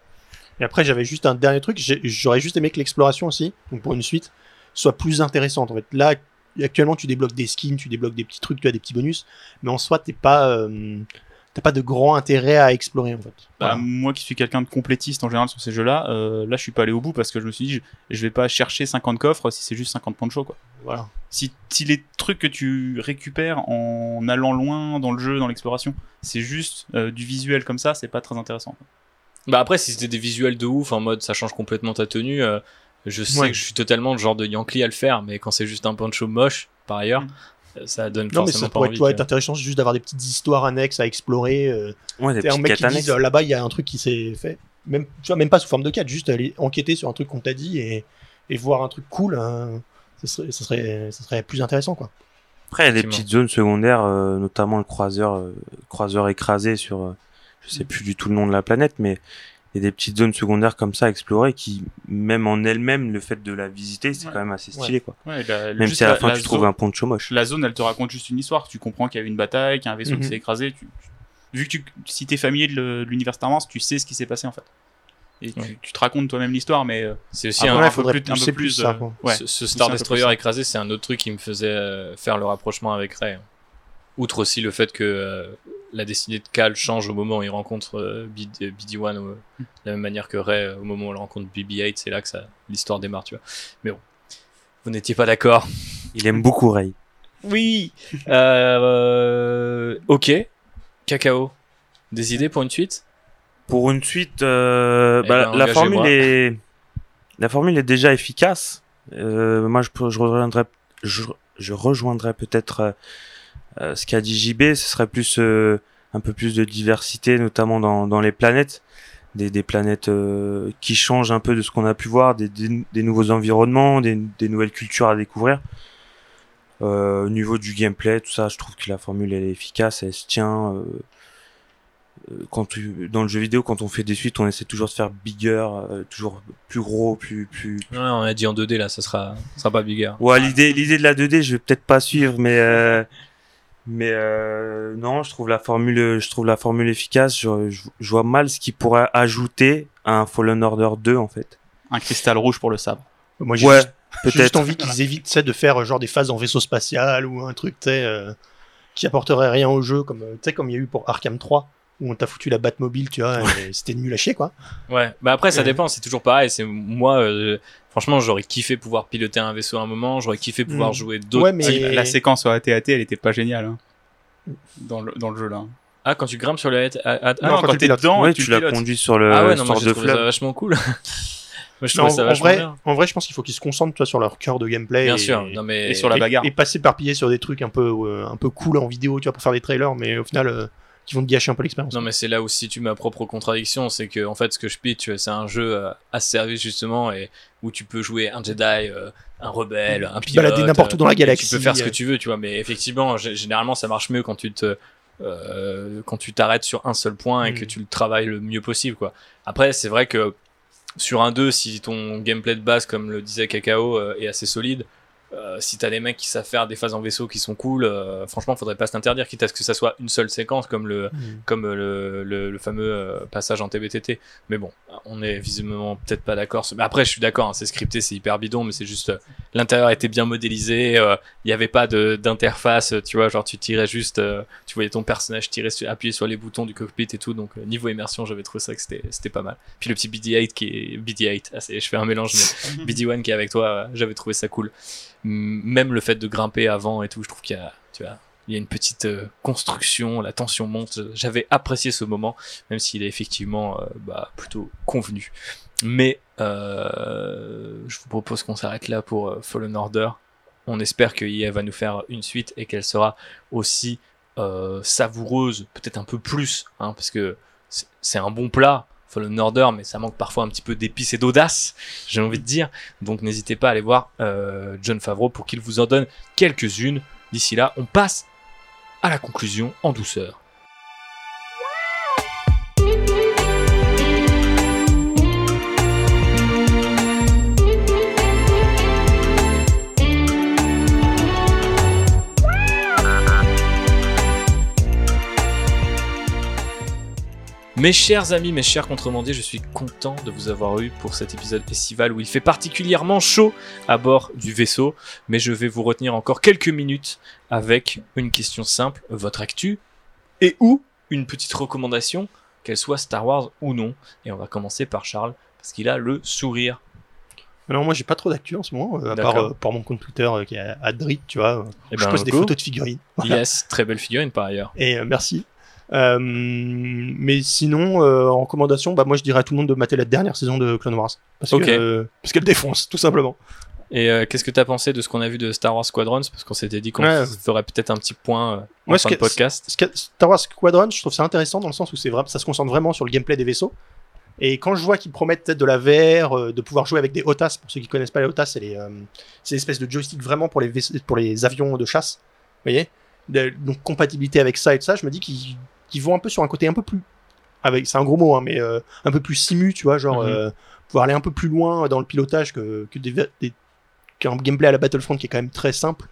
Et après, j'avais juste un dernier truc. J'aurais juste aimé que l'exploration aussi, donc pour une suite, soit plus intéressante. En fait, là, actuellement, tu débloques des skins, tu débloques des petits trucs, tu as des petits bonus, mais en soi, t'es pas, euh, t'as pas de grand intérêt à explorer en fait. Bah, Voilà. moi qui suis quelqu'un de complétiste en général sur ces jeux-là, euh, là je suis pas allé au bout parce que je me suis dit, je, je vais pas chercher 50 coffres si c'est juste 50 points de show. Quoi. Voilà. Si, si les trucs que tu récupères en allant loin dans le jeu, dans l'exploration, c'est juste euh, du visuel comme ça, c'est pas très intéressant. quoi. Bah après, si c'était des visuels de ouf en mode ça change complètement ta tenue, euh, je sais Ouais. que je suis totalement le genre de Yankee à le faire, mais quand c'est juste un poncho moche, par ailleurs, Mm. ça donne Non, mais forcément ça pas pourrait vois, que- être intéressant juste d'avoir des petites histoires annexes à explorer. euh, Ouais, des un petites mec qui dit annexes. euh, là-bas, il y a un truc qui s'est fait. Même, tu vois, même pas sous forme de quête, juste aller enquêter sur un truc qu'on t'a dit et, et voir un truc cool. hein, ça, serait, ça, serait, ça serait plus intéressant, quoi. Après, il y a des petites zones secondaires, euh, notamment le croiseur, euh, croiseur écrasé sur, euh, je sais plus du tout le nom de la planète, mais il y a des petites zones secondaires comme ça à explorer qui, même en elles-mêmes, le fait de la visiter, c'est Ouais. quand même assez stylé, quoi. Ouais, la- Même si à la, la- fin la tu trouves zone- un poncho moche. La zone, elle te raconte juste une histoire. Tu comprends qu'il y a eu une bataille, qu'il y a un vaisseau Mhm. qui s'est écrasé. Tu, tu- vu que tu, si t'es familier de de l'univers Star Wars, tu sais ce qui s'est passé en fait. Et tu, Ouais. tu te racontes toi-même l'histoire, mais euh, C'est aussi Ah, un, peu plus- un peu pousser plus, plus ça, euh, ouais. ce, Star Destroyer écrasé, c'est un autre truc qui me faisait euh, faire le rapprochement avec Ray. Outre aussi le fait que euh, la destinée de Cal change au moment où il rencontre euh, B- euh, BD-1 euh, de la même manière que Ray euh, au moment où il rencontre BB-8, c'est là que ça l'histoire démarre, tu vois. Mais bon, vous n'étiez pas d'accord. Il aime beaucoup Ray. Oui. Euh, ok. Cacao. Des idées pour une suite? Pour une suite, euh, Eh bah, ben, la formule est, la formule est déjà efficace. Euh, moi, je, je rejoindrais, je, je rejoindrais peut-être ce qu'a dit JB. Ce serait plus euh, un peu plus de diversité, notamment dans, dans les planètes, des, des planètes euh, qui changent un peu de ce qu'on a pu voir, des, des, des nouveaux environnements, des, des nouvelles cultures à découvrir. Euh, au niveau du gameplay, tout ça, je trouve que la formule elle est efficace, elle se tient. euh, euh, quand tu, dans le jeu vidéo, quand on fait des suites, on essaie toujours de faire bigger, euh, toujours plus gros, plus, plus. Ouais, on a dit en 2D là, ça sera, ça sera pas bigger. Ouais, l'idée, l'idée de la 2D, je vais peut-être pas suivre, mais, euh, mais euh, non, je trouve la formule, je trouve la formule efficace. Je, je, je vois mal ce qui pourrait ajouter à un Fallen Order 2 en fait. un cristal rouge pour le sabre. Moi, j'ai Ouais, juste, envie qu'ils évitent de faire euh, genre des phases en vaisseau spatial ou un truc euh, qui apporterait rien au jeu, comme tu sais, comme il y a eu pour Arkham 3, où on t'a foutu la Batmobile, tu vois, c'était nul à chier, quoi. Ouais, bah après ça dépend, c'est toujours pareil. C'est moi, euh, franchement, j'aurais kiffé pouvoir piloter un vaisseau à un moment, j'aurais kiffé pouvoir Mm. jouer d'autres. Ouais, mais- La, séquence sur AT-AT, elle était pas géniale hein, dans, le, dans le jeu là. Ah, quand tu grimpes sur la tête, ah, ah, non, quand quand, tu le t'es dedans, ouais, tu, tu, l'as conduit sur le ah ouais, non, moi de trouvé ça vachement cool. moi je Non, trouvais ça en, vachement vrai, bien. en vrai, je pense qu'il faut qu'ils se concentrent tu vois, sur leur cœur de gameplay. Bien et, sûr, non mais et sur la et- bagarre. Et, pas s'éparpiller sur des trucs un peu, euh, un peu cool en vidéo, tu vois, pour faire des trailers, mais au final, euh, qui vont te gâcher un peu l'expérience. Non mais c'est là où si tu ma propre contradiction, c'est que en fait ce que je pitch c'est un jeu euh, à ce service justement et où tu peux jouer un Jedi, euh, un rebelle, un pilote. balader n'importe où dans la et galaxie, Tu peux faire ce que euh. tu veux, tu vois. Mais effectivement, généralement ça marche mieux quand tu te euh, quand tu t'arrêtes sur un seul point et Mm. que tu le travailles le mieux possible quoi. Après c'est vrai que sur un 2 si ton gameplay de base comme le disait Kakao euh, est assez solide euh, si t'as des mecs qui savent faire des phases en vaisseau qui sont cool, euh, franchement, faudrait pas s'interdire, quitte à ce que ça soit une seule séquence, comme le, Mm. comme euh, le, le, le fameux euh, passage en TBTT. Mais bon, on est visiblement peut-être pas d'accord. Mais après, je suis d'accord, hein, c'est scripté, c'est hyper bidon, mais c'est juste l'intérieur était bien modélisé. Il n'y avait pas d'interface, tu vois, genre tu tirais juste, tu voyais ton personnage tirer, sur- appuyer sur les boutons du cockpit et tout. Donc niveau immersion, j'avais trouvé ça que c'était pas mal. Puis le petit BD-8 qui est BD-8, ah, je fais un mélange, mais BD-1 qui est avec toi, j'avais trouvé ça cool. Même le fait de grimper avant et tout, je trouve qu'il y a, tu vois, il y a une petite euh, construction, la tension monte. J'avais apprécié ce moment, même s'il est effectivement euh, bah, plutôt convenu. Mais euh, je vous propose qu'on s'arrête là pour euh, Fallen Order. On espère que EA va nous faire une suite et qu'elle sera aussi euh, savoureuse, peut-être un peu plus, hein, parce que c'est un bon plat. Fallen Order, mais ça manque parfois un petit peu d'épices et d'audace, j'ai envie de dire. Donc n'hésitez pas à aller voir euh, John Favreau pour qu'il vous en donne quelques-unes. D'ici là, on passe à la conclusion en douceur. Mes chers amis, mes chers contrebandiers, je suis content de vous avoir eu pour cet épisode estival où il fait particulièrement chaud à bord du vaisseau, mais je vais vous retenir encore quelques minutes avec une question simple, votre actu, et ou une petite recommandation, qu'elle soit Star Wars ou non. Et on va commencer par Charles, parce qu'il a le sourire. Alors moi j'ai pas trop d'actu en ce moment, euh, à part euh, pour mon compte Twitter euh, qui est à Drit, tu vois. Eh je ben, poste des photos de figurines. Yes, très belle figurine par ailleurs. Et euh, merci. Euh, mais sinon, euh, en recommandation, bah moi je dirais à tout le monde de mater la dernière saison de Clone Wars. Parce Ok. que euh, qu'elle défonce, tout simplement. Et qu'est-ce que t'as pensé de ce qu'on a vu de Star Wars Squadrons? Parce qu'on s'était dit qu'on Ouais. ferait peut-être un petit point en Ouais, fin de podcast. Star Wars Squadron, je trouve ça intéressant dans le sens où c'est vrai, ça se concentre vraiment sur le gameplay des vaisseaux. Et quand je vois qu'ils promettent peut-être de la VR, euh, de pouvoir jouer avec des OTAS, pour ceux qui connaissent pas les OTAS, c'est les, euh, de joystick vraiment pour les, pour les avions de chasse. Vous voyez? De- Donc compatibilité avec ça et tout ça, je me dis qu'ils qu'ils vont un peu sur un côté un peu plus. avec C'est un gros mot, hein, mais euh, un peu plus simu, tu vois, genre Mhm. euh, pouvoir aller un peu plus loin dans le pilotage que, que des, des- qu'un gameplay à la Battlefront qui est quand même très simple,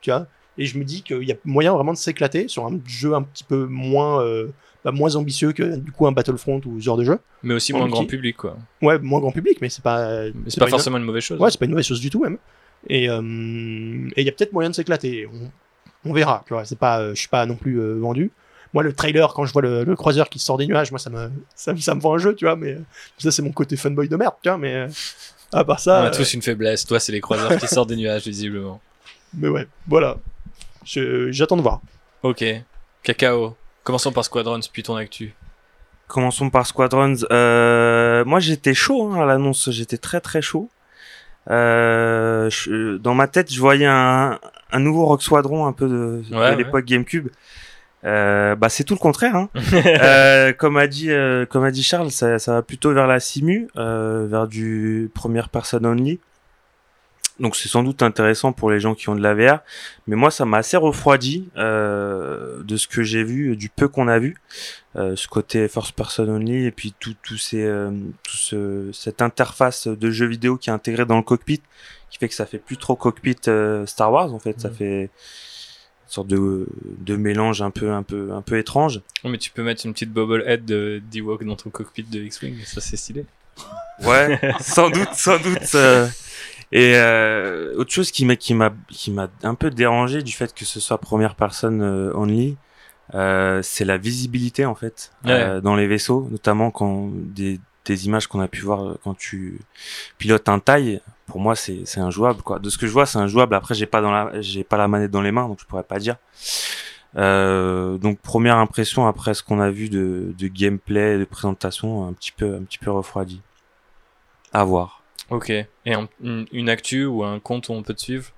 tu vois. Et je me dis qu'il y a moyen vraiment de s'éclater sur un jeu un petit peu moins, euh, bah, moins ambitieux que du coup un Battlefront ou ce genre de jeu. Mais aussi moins grand public, quoi. Ouais, moins grand public, mais c'est pas. C'est pas forcément une mauvaise chose. Ouais, c'est pas une mauvaise chose du tout même. Et euh, et il y a peut-être moyen de s'éclater. On, on verra. Tu vois, c'est pas, euh, je suis pas non plus vendu. Moi, le trailer, quand je vois le, le croiseur qui sort des nuages, moi, ça me, ça, me- ça me vend un jeu, tu vois. Mais euh, ça, c'est mon côté fanboy de merde, tu vois. Mais euh, à part ça, On a euh, tous une faiblesse. Toi, c'est les croiseurs qui sortent des nuages, visiblement. mais ouais, voilà. J'attends de voir. Ok. Cacao. Commençons par Squadrons, puis ton actu. Commençons par Squadrons. Euh, moi, j'étais chaud hein, à l'annonce. J'étais très très chaud. Euh, je- dans ma tête, je voyais un, un nouveau Rock Squadron un peu de, de Ouais, l'époque GameCube. Euh, bah, c'est tout le contraire. Hein. Euh, comme a dit, euh, comme a dit Charles, ça, ça va plutôt vers la simu, euh, vers du première personne only. Donc c'est sans doute intéressant pour les gens qui ont de la VR, mais moi ça m'a assez refroidi euh, de ce que j'ai vu, du peu qu'on a vu, euh, ce côté first person only et puis tout, tout ces, euh, tout ce, cette interface de jeu vidéo qui est intégrée dans le cockpit, qui fait que ça fait plus trop cockpit Star Wars en fait, ça Mhm. fait une sorte de, de mélange un peu un peu un peu étrange. Oh, mais tu peux mettre une petite bobblehead de d'Ewok dans ton cockpit de X-Wing, ça c'est stylé. Ouais, sans doute, sans doute. euh. Et euh, autre chose qui m'a qui m'a qui m'a un peu dérangé du fait que ce soit première personne euh, only, euh, c'est la visibilité en fait dans les vaisseaux, notamment quand des des images qu'on a pu voir quand tu pilotes un taille. Pour moi, c'est c'est injouable quoi. De ce que je vois, c'est injouable. Après, j'ai pas dans la j'ai pas la manette dans les mains, donc je pourrais pas dire. Euh, donc première impression après ce qu'on a vu de, de gameplay, de présentation, un petit peu un petit peu refroidi. À voir. Ok. Et un- une, une actu ou un compte où on peut te suivre?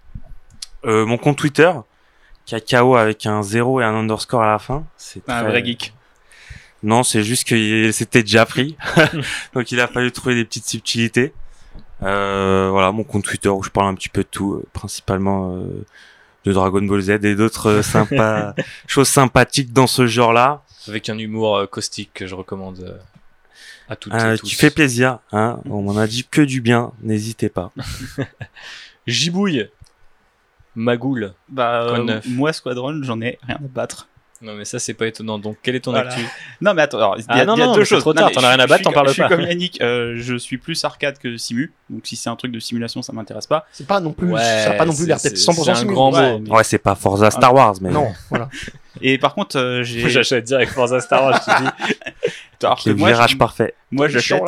Euh, mon compte Twitter, cacao avec un 0 et un underscore à la fin. C'est Un très- vrai geek. Non, c'est juste que c'était déjà pris. Donc il a fallu trouver des petites subtilités. Euh, voilà, mon compte Twitter où je parle un petit peu de tout, euh, principalement euh, de Dragon Ball Z et d'autres euh, sympas choses sympathiques dans ce genre-là. Avec un humour euh, caustique que je recommande euh, à toutes Euh, et tous. tu fais plaisir, hein. On m'en a dit que du bien. N'hésitez pas. Gibouille. Magoul. Bah, euh, moi, Squadron, j'en ai rien à battre. Non mais ça c'est pas étonnant. Donc quelle est ton Voilà. actu Non, mais attends, alors, il y a, Ah, non, il y a non, deux choses. trop tard, t'en as rien à battre, t'en parles Je suis pas. comme Yannick, euh, je suis plus arcade que simu. Donc si c'est un truc de simulation, ça m'intéresse pas. C'est pas non plus, Ouais, ça a pas non plus l'air c'est- d'être 100% c'est un simu. grand mot. Ouais, mais- Ouais, c'est pas Forza Star Wars, mais Non, voilà. Et par contre, euh, j'ai. J'achète direct Forza Star Wars, je te dis. Alors que le moi, virage parfait. moi, j'achète.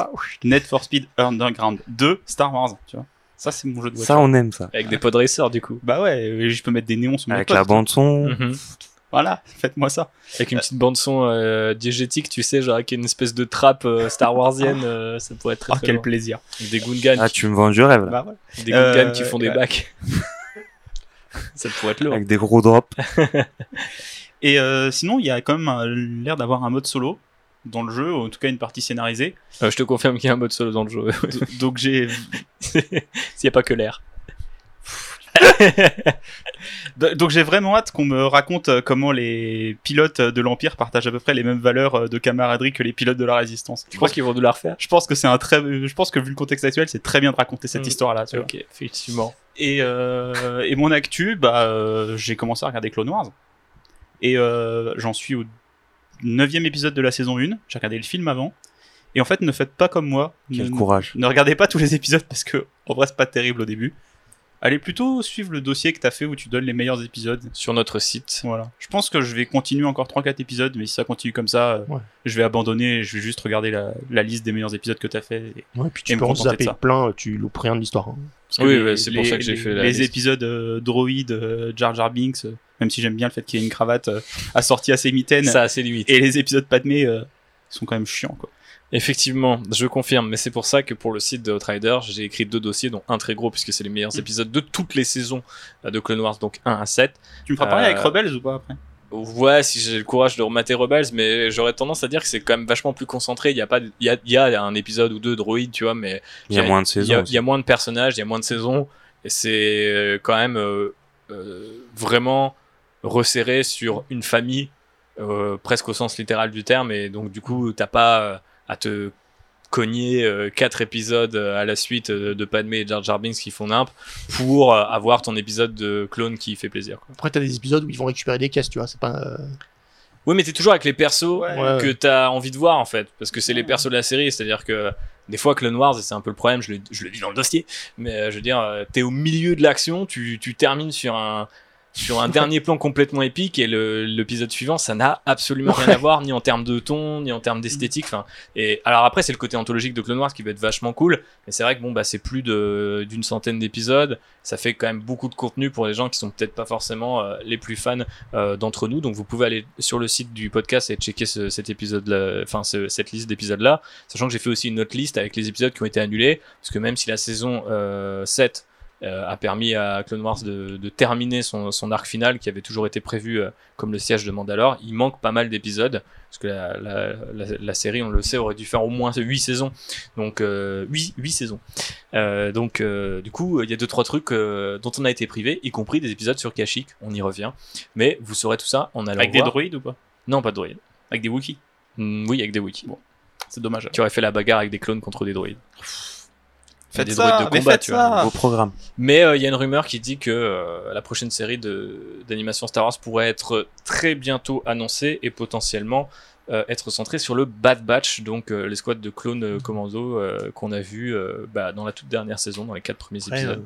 Need for Speed Underground 2 Star Wars. Tu vois, ça c'est mon jeu de voiture. Ça, on aime ça. Avec des pod racers du coup. Bah ouais, euh, je peux mettre des néons sur mon Avec la bande son. Mhm. Voilà, faites-moi ça. Avec une petite bande son euh, diégétique, tu sais, genre avec une espèce de trappe euh, Star Warsienne, euh, ça pourrait être très, Ah, très quel loin. plaisir. Des Gungans, Ah, qui, tu me vends du rêve là. Bah ouais. des Gungans Euh, qui font des ouais. bacs. ça pourrait être lourd. Avec des gros drops. Et euh, sinon, il y a quand même euh, l'air d'avoir un mode solo dans le jeu, ou en tout cas une partie scénarisée. Euh, je te confirme qu'il y a un mode solo dans le jeu. Donc j'ai S'il n'y a pas que l'air. Donc j'ai vraiment hâte qu'on me raconte euh, comment les pilotes de l'Empire partagent à peu près les mêmes valeurs euh, de camaraderie que les pilotes de la Résistance. Tu penses qu'ils vont nous la refaire? Je pense que c'est un très, je pense que vu le contexte actuel, c'est très bien de raconter cette Mm. histoire-là. vois. Ok, effectivement. Et, euh, et mon actu, bah, euh, j'ai commencé à regarder Clone Wars. Et euh, j'en suis au neuvième épisode de la saison 1. J'ai regardé le film avant. Et en fait, ne faites pas comme moi. Quel Ne- courage. Ne regardez pas tous les épisodes parce que, en vrai, c'est pas terrible au début. Allez plutôt suivre le dossier que t'as fait où tu donnes les meilleurs épisodes. Sur notre site. Voilà. Je pense que je vais continuer encore 3-4 épisodes, mais si ça continue comme ça, euh, Ouais. je vais abandonner et je vais juste regarder la, la liste des meilleurs épisodes que t'as fait. Et- Ouais, puis Et tu me peux en contenter de zapper ça. plein, tu loupes rien de l'histoire. hein. Parce que Oui, les- ouais, c'est pour les- ça que j'ai les- fait la Les liste. épisodes euh, droïdes, euh, Jar Jar Binks, euh, même si j'aime bien le fait qu'il y ait une cravate euh, assortie à ses mitaines, Ça a ses limites. et les épisodes Padmé, euh, Ils sont quand même chiants, quoi. Effectivement, je confirme, mais c'est pour ça que pour le site de Outrider, j'ai écrit deux dossiers, dont un très gros, puisque c'est les meilleurs Mm. épisodes de toutes les saisons euh, de Clone Wars, donc 1 à 7. Tu me feras parler Euh, avec Rebels ou pas après? Ouais, si j'ai le courage de remater Rebels, mais j'aurais tendance à dire que c'est quand même vachement plus concentré. Il y a pas, il y a, il y a un épisode ou deux de droïdes, tu vois, mais Il y a moins de saisons. il y a moins de personnages, il y a moins de saisons, et c'est euh, quand même euh, euh, vraiment resserré sur une famille, euh, presque au sens littéral du terme, et donc du coup, t'as pas euh, à te cogner euh, quatre épisodes euh, à la suite euh, de Padmé et Jar Jar Binks qui font nimp pour euh, avoir ton épisode de clone qui fait plaisir. Quoi. Après, t'as des épisodes où ils vont récupérer des caisses, tu vois. C'est pas. euh, Oui, mais t'es toujours avec les persos Ouais. que t'as envie de voir en fait, parce que c'est les persos de la série, c'est-à-dire que des fois Clone Wars, et c'est un peu le problème, je le, je le dis dans le dossier, mais euh, je veux dire, euh, t'es au milieu de l'action, tu, tu termines sur un sur un dernier plan complètement épique et l'épisode suivant ça n'a absolument rien à voir ni en termes de ton ni en termes d'esthétique enfin et alors après c'est le côté anthologique de Clone Wars qui va être vachement cool mais c'est vrai que bon bah c'est plus d'une centaine d'épisodes ça fait quand même beaucoup de contenu pour les gens qui sont peut-être pas forcément euh, les plus fans euh, d'entre nous. Donc vous pouvez aller sur le site du podcast et checker ce- cet épisode, enfin ce- cette liste d'épisodes là, sachant que j'ai fait aussi une autre liste avec les épisodes qui ont été annulés, parce que même si la saison euh, 7 euh, a permis à Clone Wars de, de terminer son, son arc final qui avait toujours été prévu euh, comme le siège de Mandalore, il manque pas mal d'épisodes parce que la, la, la- la série, on le sait, aurait dû faire au moins 8 saisons. Donc euh, 8, 8 saisons. Euh, donc euh, du coup, il y a deux trois trucs euh, dont on a été privé, y compris des épisodes sur Kashyyyk, on y revient. Mais vous saurez tout ça en allant Avec des droïdes ou pas? Non, pas de droïdes. Avec des Wookiees Mm, oui, avec des wikis. Bon. C'est dommage. Tu aurais fait la bagarre avec des clones contre des droïdes. Faites des ça, droïdes de mais combat, faites tu vois. ça. Beau programme. Mais euh, il y a une rumeur qui dit que euh, la prochaine série de- d'animation Star Wars pourrait être très bientôt annoncée et potentiellement euh, être centrée sur le Bad Batch, donc euh, l'escouade de clones euh, commando euh, qu'on a vu euh, bah, dans la toute dernière saison, dans les quatre premiers après, épisodes. euh,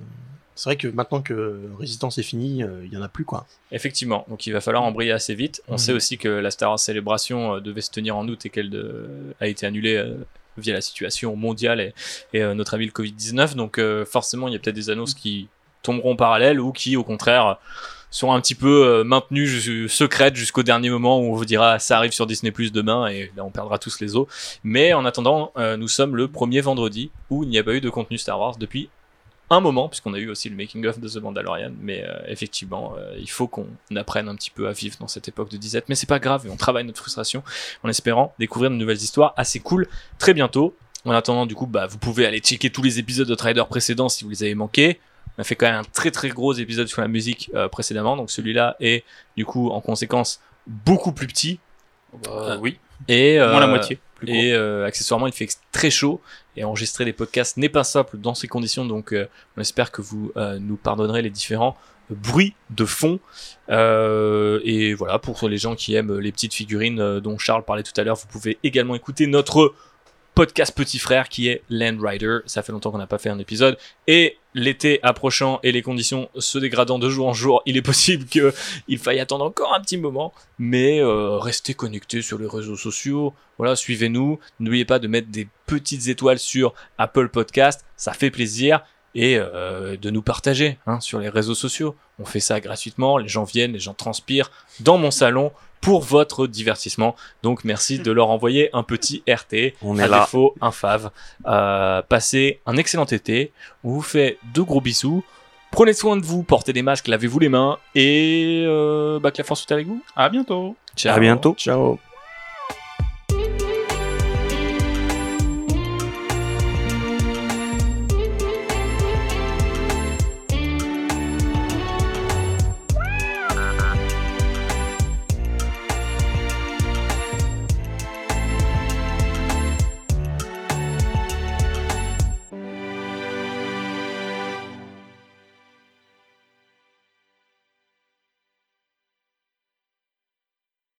c'est vrai que maintenant que Résistance est fini, euh, il y en a plus, quoi. Effectivement, donc il va falloir embrayer assez vite. On Mhm. sait aussi que la Star Wars Célébration euh, devait se tenir en août et qu'elle a été annulée euh, via la situation mondiale et, euh, notre ami le Covid-19. Donc euh, forcément, il y a peut-être des annonces qui tomberont en parallèle ou qui, au contraire, sont un petit peu euh, maintenues secrètes jusqu'au dernier moment où on vous dira ça arrive sur Disney Plus demain et là on perdra tous les os. Mais en attendant, nous sommes le premier vendredi où il n'y a pas eu de contenu Star Wars depuis un moment, puisqu'on a eu aussi le making of de The Mandalorian, mais euh, effectivement, euh, il faut qu'on apprenne un petit peu à vivre dans cette époque de disette, mais c'est pas grave, on travaille notre frustration en espérant découvrir de nouvelles histoires assez cool très bientôt. En attendant, du coup, bah, vous pouvez aller checker tous les épisodes de Trader précédents si vous les avez manqués. On a fait quand même un très très gros épisode sur la musique euh, précédemment, donc celui-là est du coup en conséquence beaucoup plus petit. Oui, Et, moins la moitié. plus et accessoirement, il fait très chaud et enregistrer des podcasts n'est pas simple dans ces conditions. Donc, euh, on espère que vous euh, nous pardonnerez les différents bruits de fond. Euh, et voilà, pour les gens qui aiment les petites figurines euh, dont Charles parlait tout à l'heure, vous pouvez également écouter notre podcast petit frère qui est Land Rider. Ça fait longtemps qu'on n'a pas fait un épisode. Et l'été approchant et les conditions se dégradant de jour en jour, il est possible qu'il faille attendre encore un petit moment. Mais euh, restez connectés sur les réseaux sociaux. Voilà, suivez-nous. N'oubliez pas de mettre des petites étoiles sur Apple Podcast. Ça fait plaisir. Et euh, de nous partager hein, sur les réseaux sociaux. On fait ça gratuitement. Les gens viennent, les gens transpirent dans mon salon pour votre divertissement. Donc merci de leur envoyer un petit RT On à est là. défaut un fave. Euh, passez un excellent été. On vous fait de gros bisous. Prenez soin de vous, portez des masques, lavez-vous les mains et euh, bah, que la force soit avec vous. À bientôt. Ciao. À bientôt. Ciao.